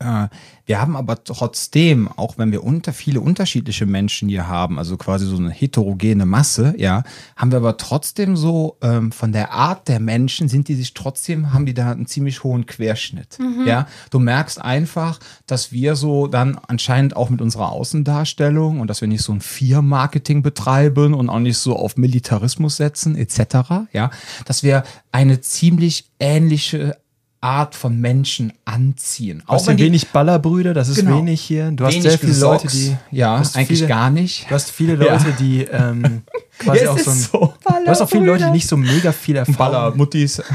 S1: Äh, Wir haben aber trotzdem, auch wenn wir unter viele unterschiedliche Menschen hier haben, also quasi so eine heterogene Masse, ja, haben wir aber trotzdem so ähm, von der Art der Menschen sind die sich trotzdem, haben die da einen ziemlich hohen Querschnitt. Ja, du merkst einfach, dass wir so dann anscheinend auch mit unserer Außendarstellung und dass wir nicht so ein Vier-Marketing betreiben und auch nicht so auf Militarismus setzen, etc., ja, dass wir eine ziemlich ähnliche Art von Menschen anziehen.
S2: Du hast
S1: Auch
S2: ja
S1: wenn die
S2: wenig Ballerbrüder, das ist
S1: Genau.
S2: wenig hier. Du hast sehr viele Leute, die.
S1: Ja, eigentlich
S2: viele,
S1: gar nicht.
S2: Du hast viele Leute, die ähm, <laughs> quasi
S1: Ja,
S2: auch so, ein,
S1: so.
S2: Du hast auch viele Leute, die nicht so mega viel Erfahrung
S1: Ballermuttis. <laughs>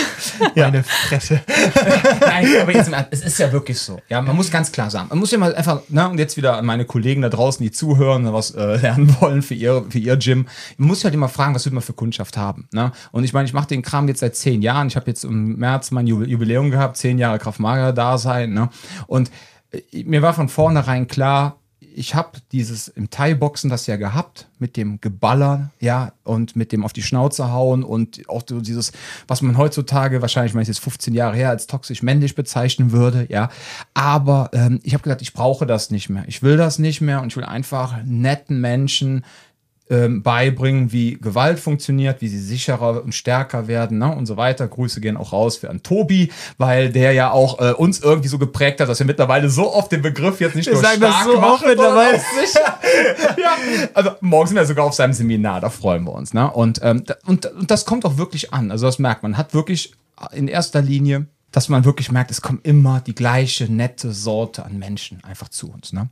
S1: <laughs>
S2: Meine Fresse.
S1: Nein, aber jetzt Ernst, es ist ja wirklich so. Ja, man muss ganz klar sagen, man muss ja mal einfach, ne, und jetzt wieder an meine Kollegen da draußen, die zuhören, was äh, lernen wollen für ihr, für ihr Gym. Man muss halt immer fragen, was will man für Kundschaft haben. Ne? Und ich meine, ich mache den Kram jetzt seit zehn Jahren. Ich habe jetzt im März mein Jubi- Jubiläum gehabt, zehn Jahre Kraftmager-Dasein. Ne? Und äh, mir war von vornherein klar, ich habe dieses im Thai-Boxen das ja gehabt, mit dem Geballer, ja, und mit dem auf die Schnauze hauen und auch so dieses, was man heutzutage, wahrscheinlich, ich es ist jetzt 15 Jahre her, als toxisch männlich bezeichnen würde, ja. Aber ähm, ich habe gesagt, ich brauche das nicht mehr. Ich will das nicht mehr und ich will einfach netten Menschen ähm, beibringen, wie Gewalt funktioniert, wie sie sicherer und stärker werden ne, und so weiter. Grüße gehen auch raus für an Tobi, weil der ja auch äh, uns irgendwie so geprägt hat, dass wir mittlerweile so oft den Begriff jetzt nicht
S2: Wir
S1: nur
S2: sagen das
S1: stark
S2: so oft
S1: machen,
S2: mittlerweile.
S1: sondern auch sicher. <laughs> ja, also morgen sind wir sogar auf seinem Seminar, da freuen wir uns. Ne? Und, ähm, und, und das kommt auch wirklich an. Also das merkt man. Hat wirklich in erster Linie, dass man wirklich merkt, es kommt immer die gleiche nette Sorte an Menschen einfach zu uns. Ne?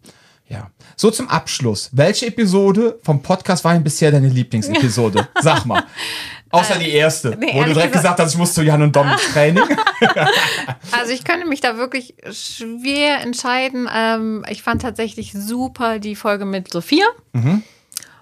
S1: Ja. So zum Abschluss. Welche Episode vom Podcast war denn bisher deine Lieblingsepisode? <laughs> Sag mal. Außer die erste,
S3: nee,
S1: wo du direkt
S3: gesagt-
S1: hast, ich muss zu Jan und Dom ins Training. <laughs>
S3: Also ich könnte mich da wirklich schwer entscheiden. Ähm, ich fand tatsächlich super die Folge mit Sophia.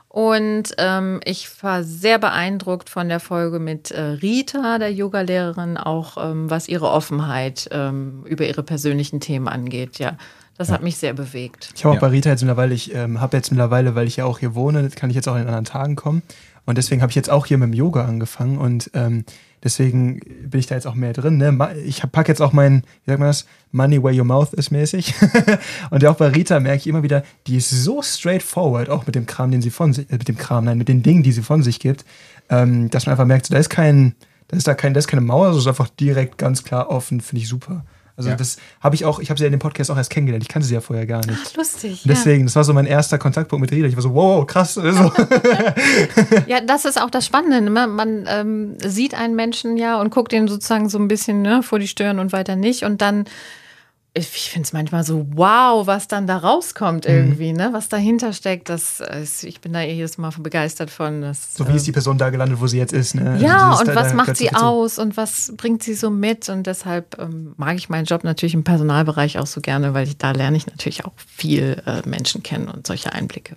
S3: Und ähm, ich war sehr beeindruckt von der Folge mit äh, Rita, der Yogalehrerin, auch ähm, was ihre Offenheit ähm, über ihre persönlichen Themen angeht. Ja, das hat mich sehr bewegt.
S2: Ich habe auch
S1: Ja.
S2: bei Rita jetzt mittlerweile, ich ähm, habe jetzt mittlerweile, weil ich ja auch hier wohne, kann ich jetzt auch in anderen Tagen kommen. Und deswegen habe ich jetzt auch hier mit dem Yoga angefangen und ähm, deswegen bin ich da jetzt auch mehr drin. Ne? Ich hab- pack jetzt auch mein, wie sagt man das, Money where your mouth is mäßig. <laughs> und auch bei Rita merke ich immer wieder, die ist so straightforward, auch mit dem Kram, den sie von sich, äh, mit dem Kram, nein, mit den Dingen, die sie von sich gibt, ähm, dass man einfach merkt, so, da ist kein, da ist da kein, da ist keine Mauer, es ist einfach direkt ganz klar offen, finde ich super. Also
S1: Ja.
S2: das habe ich auch, ich habe sie ja in dem Podcast auch erst kennengelernt. Ich kannte sie ja vorher gar nicht.
S3: Lustig.
S2: Und deswegen, das war so mein erster Kontaktpunkt mit Rita. Ich war so, wow, krass. So. <laughs>
S3: Ja, das ist auch das Spannende. Ne? Man ähm, sieht einen Menschen ja und guckt ihn sozusagen so ein bisschen ne, vor die Stirn und weiter nicht. Und dann ich finde es manchmal so, wow, was dann da rauskommt
S2: Mhm.
S3: irgendwie, ne? Was dahinter steckt, das ist, ich bin da jedes Mal begeistert von. Das,
S2: So wie ist die Person da gelandet, wo sie jetzt ist. Ne? Also
S3: ja,
S2: dieses
S3: und
S2: da-
S3: was
S2: da
S3: macht sie aus und was bringt sie so mit? Und deshalb ähm, mag ich meinen Job natürlich im Personalbereich auch so gerne, weil ich, da lerne ich natürlich auch viel äh, Menschen kennen und solche Einblicke.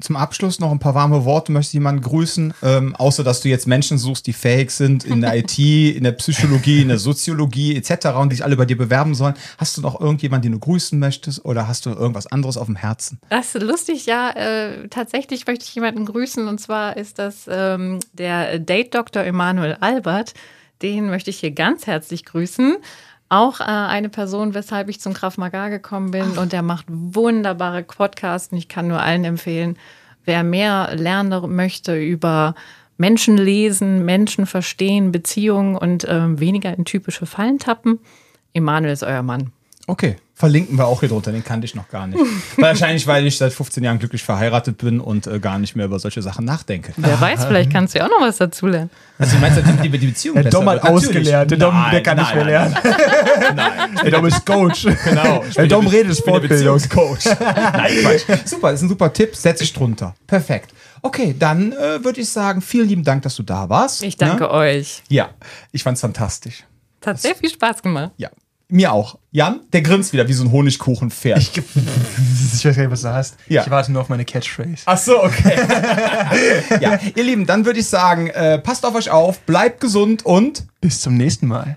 S1: Zum Abschluss noch ein paar warme Worte. Möchtest du jemanden grüßen? Ähm, außer, dass du jetzt Menschen suchst, die fähig sind in der IT, in der Psychologie, in der Soziologie etc. und die sich alle bei dir bewerben sollen. Hast du noch irgendjemanden, den du grüßen möchtest oder hast du irgendwas anderes auf dem Herzen?
S3: Das ist lustig, ja. Äh, tatsächlich möchte ich jemanden grüßen und zwar ist das ähm, der Date-Doktor Emanuel Albert. Den möchte ich hier ganz herzlich grüßen. Auch äh, eine Person, weshalb ich zum Krav Maga gekommen bin. Und der macht wunderbare Podcasts. Und ich kann nur allen empfehlen, wer mehr lernen möchte über Menschen lesen, Menschen verstehen, Beziehungen und ähm, weniger in typische Fallen tappen, Emanuel ist euer Mann.
S1: Okay, verlinken wir auch hier drunter, den kannte ich noch gar nicht. <laughs> Wahrscheinlich, weil ich seit 15 Jahren glücklich verheiratet bin und äh, gar nicht mehr über solche Sachen nachdenke.
S3: Wer <laughs> weiß, vielleicht kannst du ja auch noch was dazulernen.
S1: Also du meinst, die, die Beziehung
S2: Der Dom hat ausgelernt. Der Dom, der
S1: Nein,
S2: kann nicht mehr
S1: nein,
S2: lernen. <laughs>
S1: Nein, nein.
S2: Der Dom ist Coach.
S1: Genau.
S2: Der Dom
S1: der-
S2: redet
S1: der. Beziehungscoach. Nein, Quatsch. Super, ist ein super Tipp. Setz dich drunter. Perfekt. Okay, dann äh, würde ich sagen, vielen lieben Dank, dass du da warst.
S3: Ich danke
S1: Ne?
S3: euch.
S1: Ja, ich fand's fantastisch.
S3: Es hat sehr viel Spaß gemacht.
S1: Ja, mir auch. Jan, der grinst wieder wie so ein Honigkuchenpferd.
S2: Ich, <laughs> ich weiß gar nicht, was du hast.
S1: Ja.
S2: Ich warte nur auf meine Catchphrase.
S1: Ach so, okay. <laughs> ja, ihr Lieben, dann würde ich sagen, äh, passt auf euch auf, bleibt gesund und
S2: Bis zum nächsten Mal.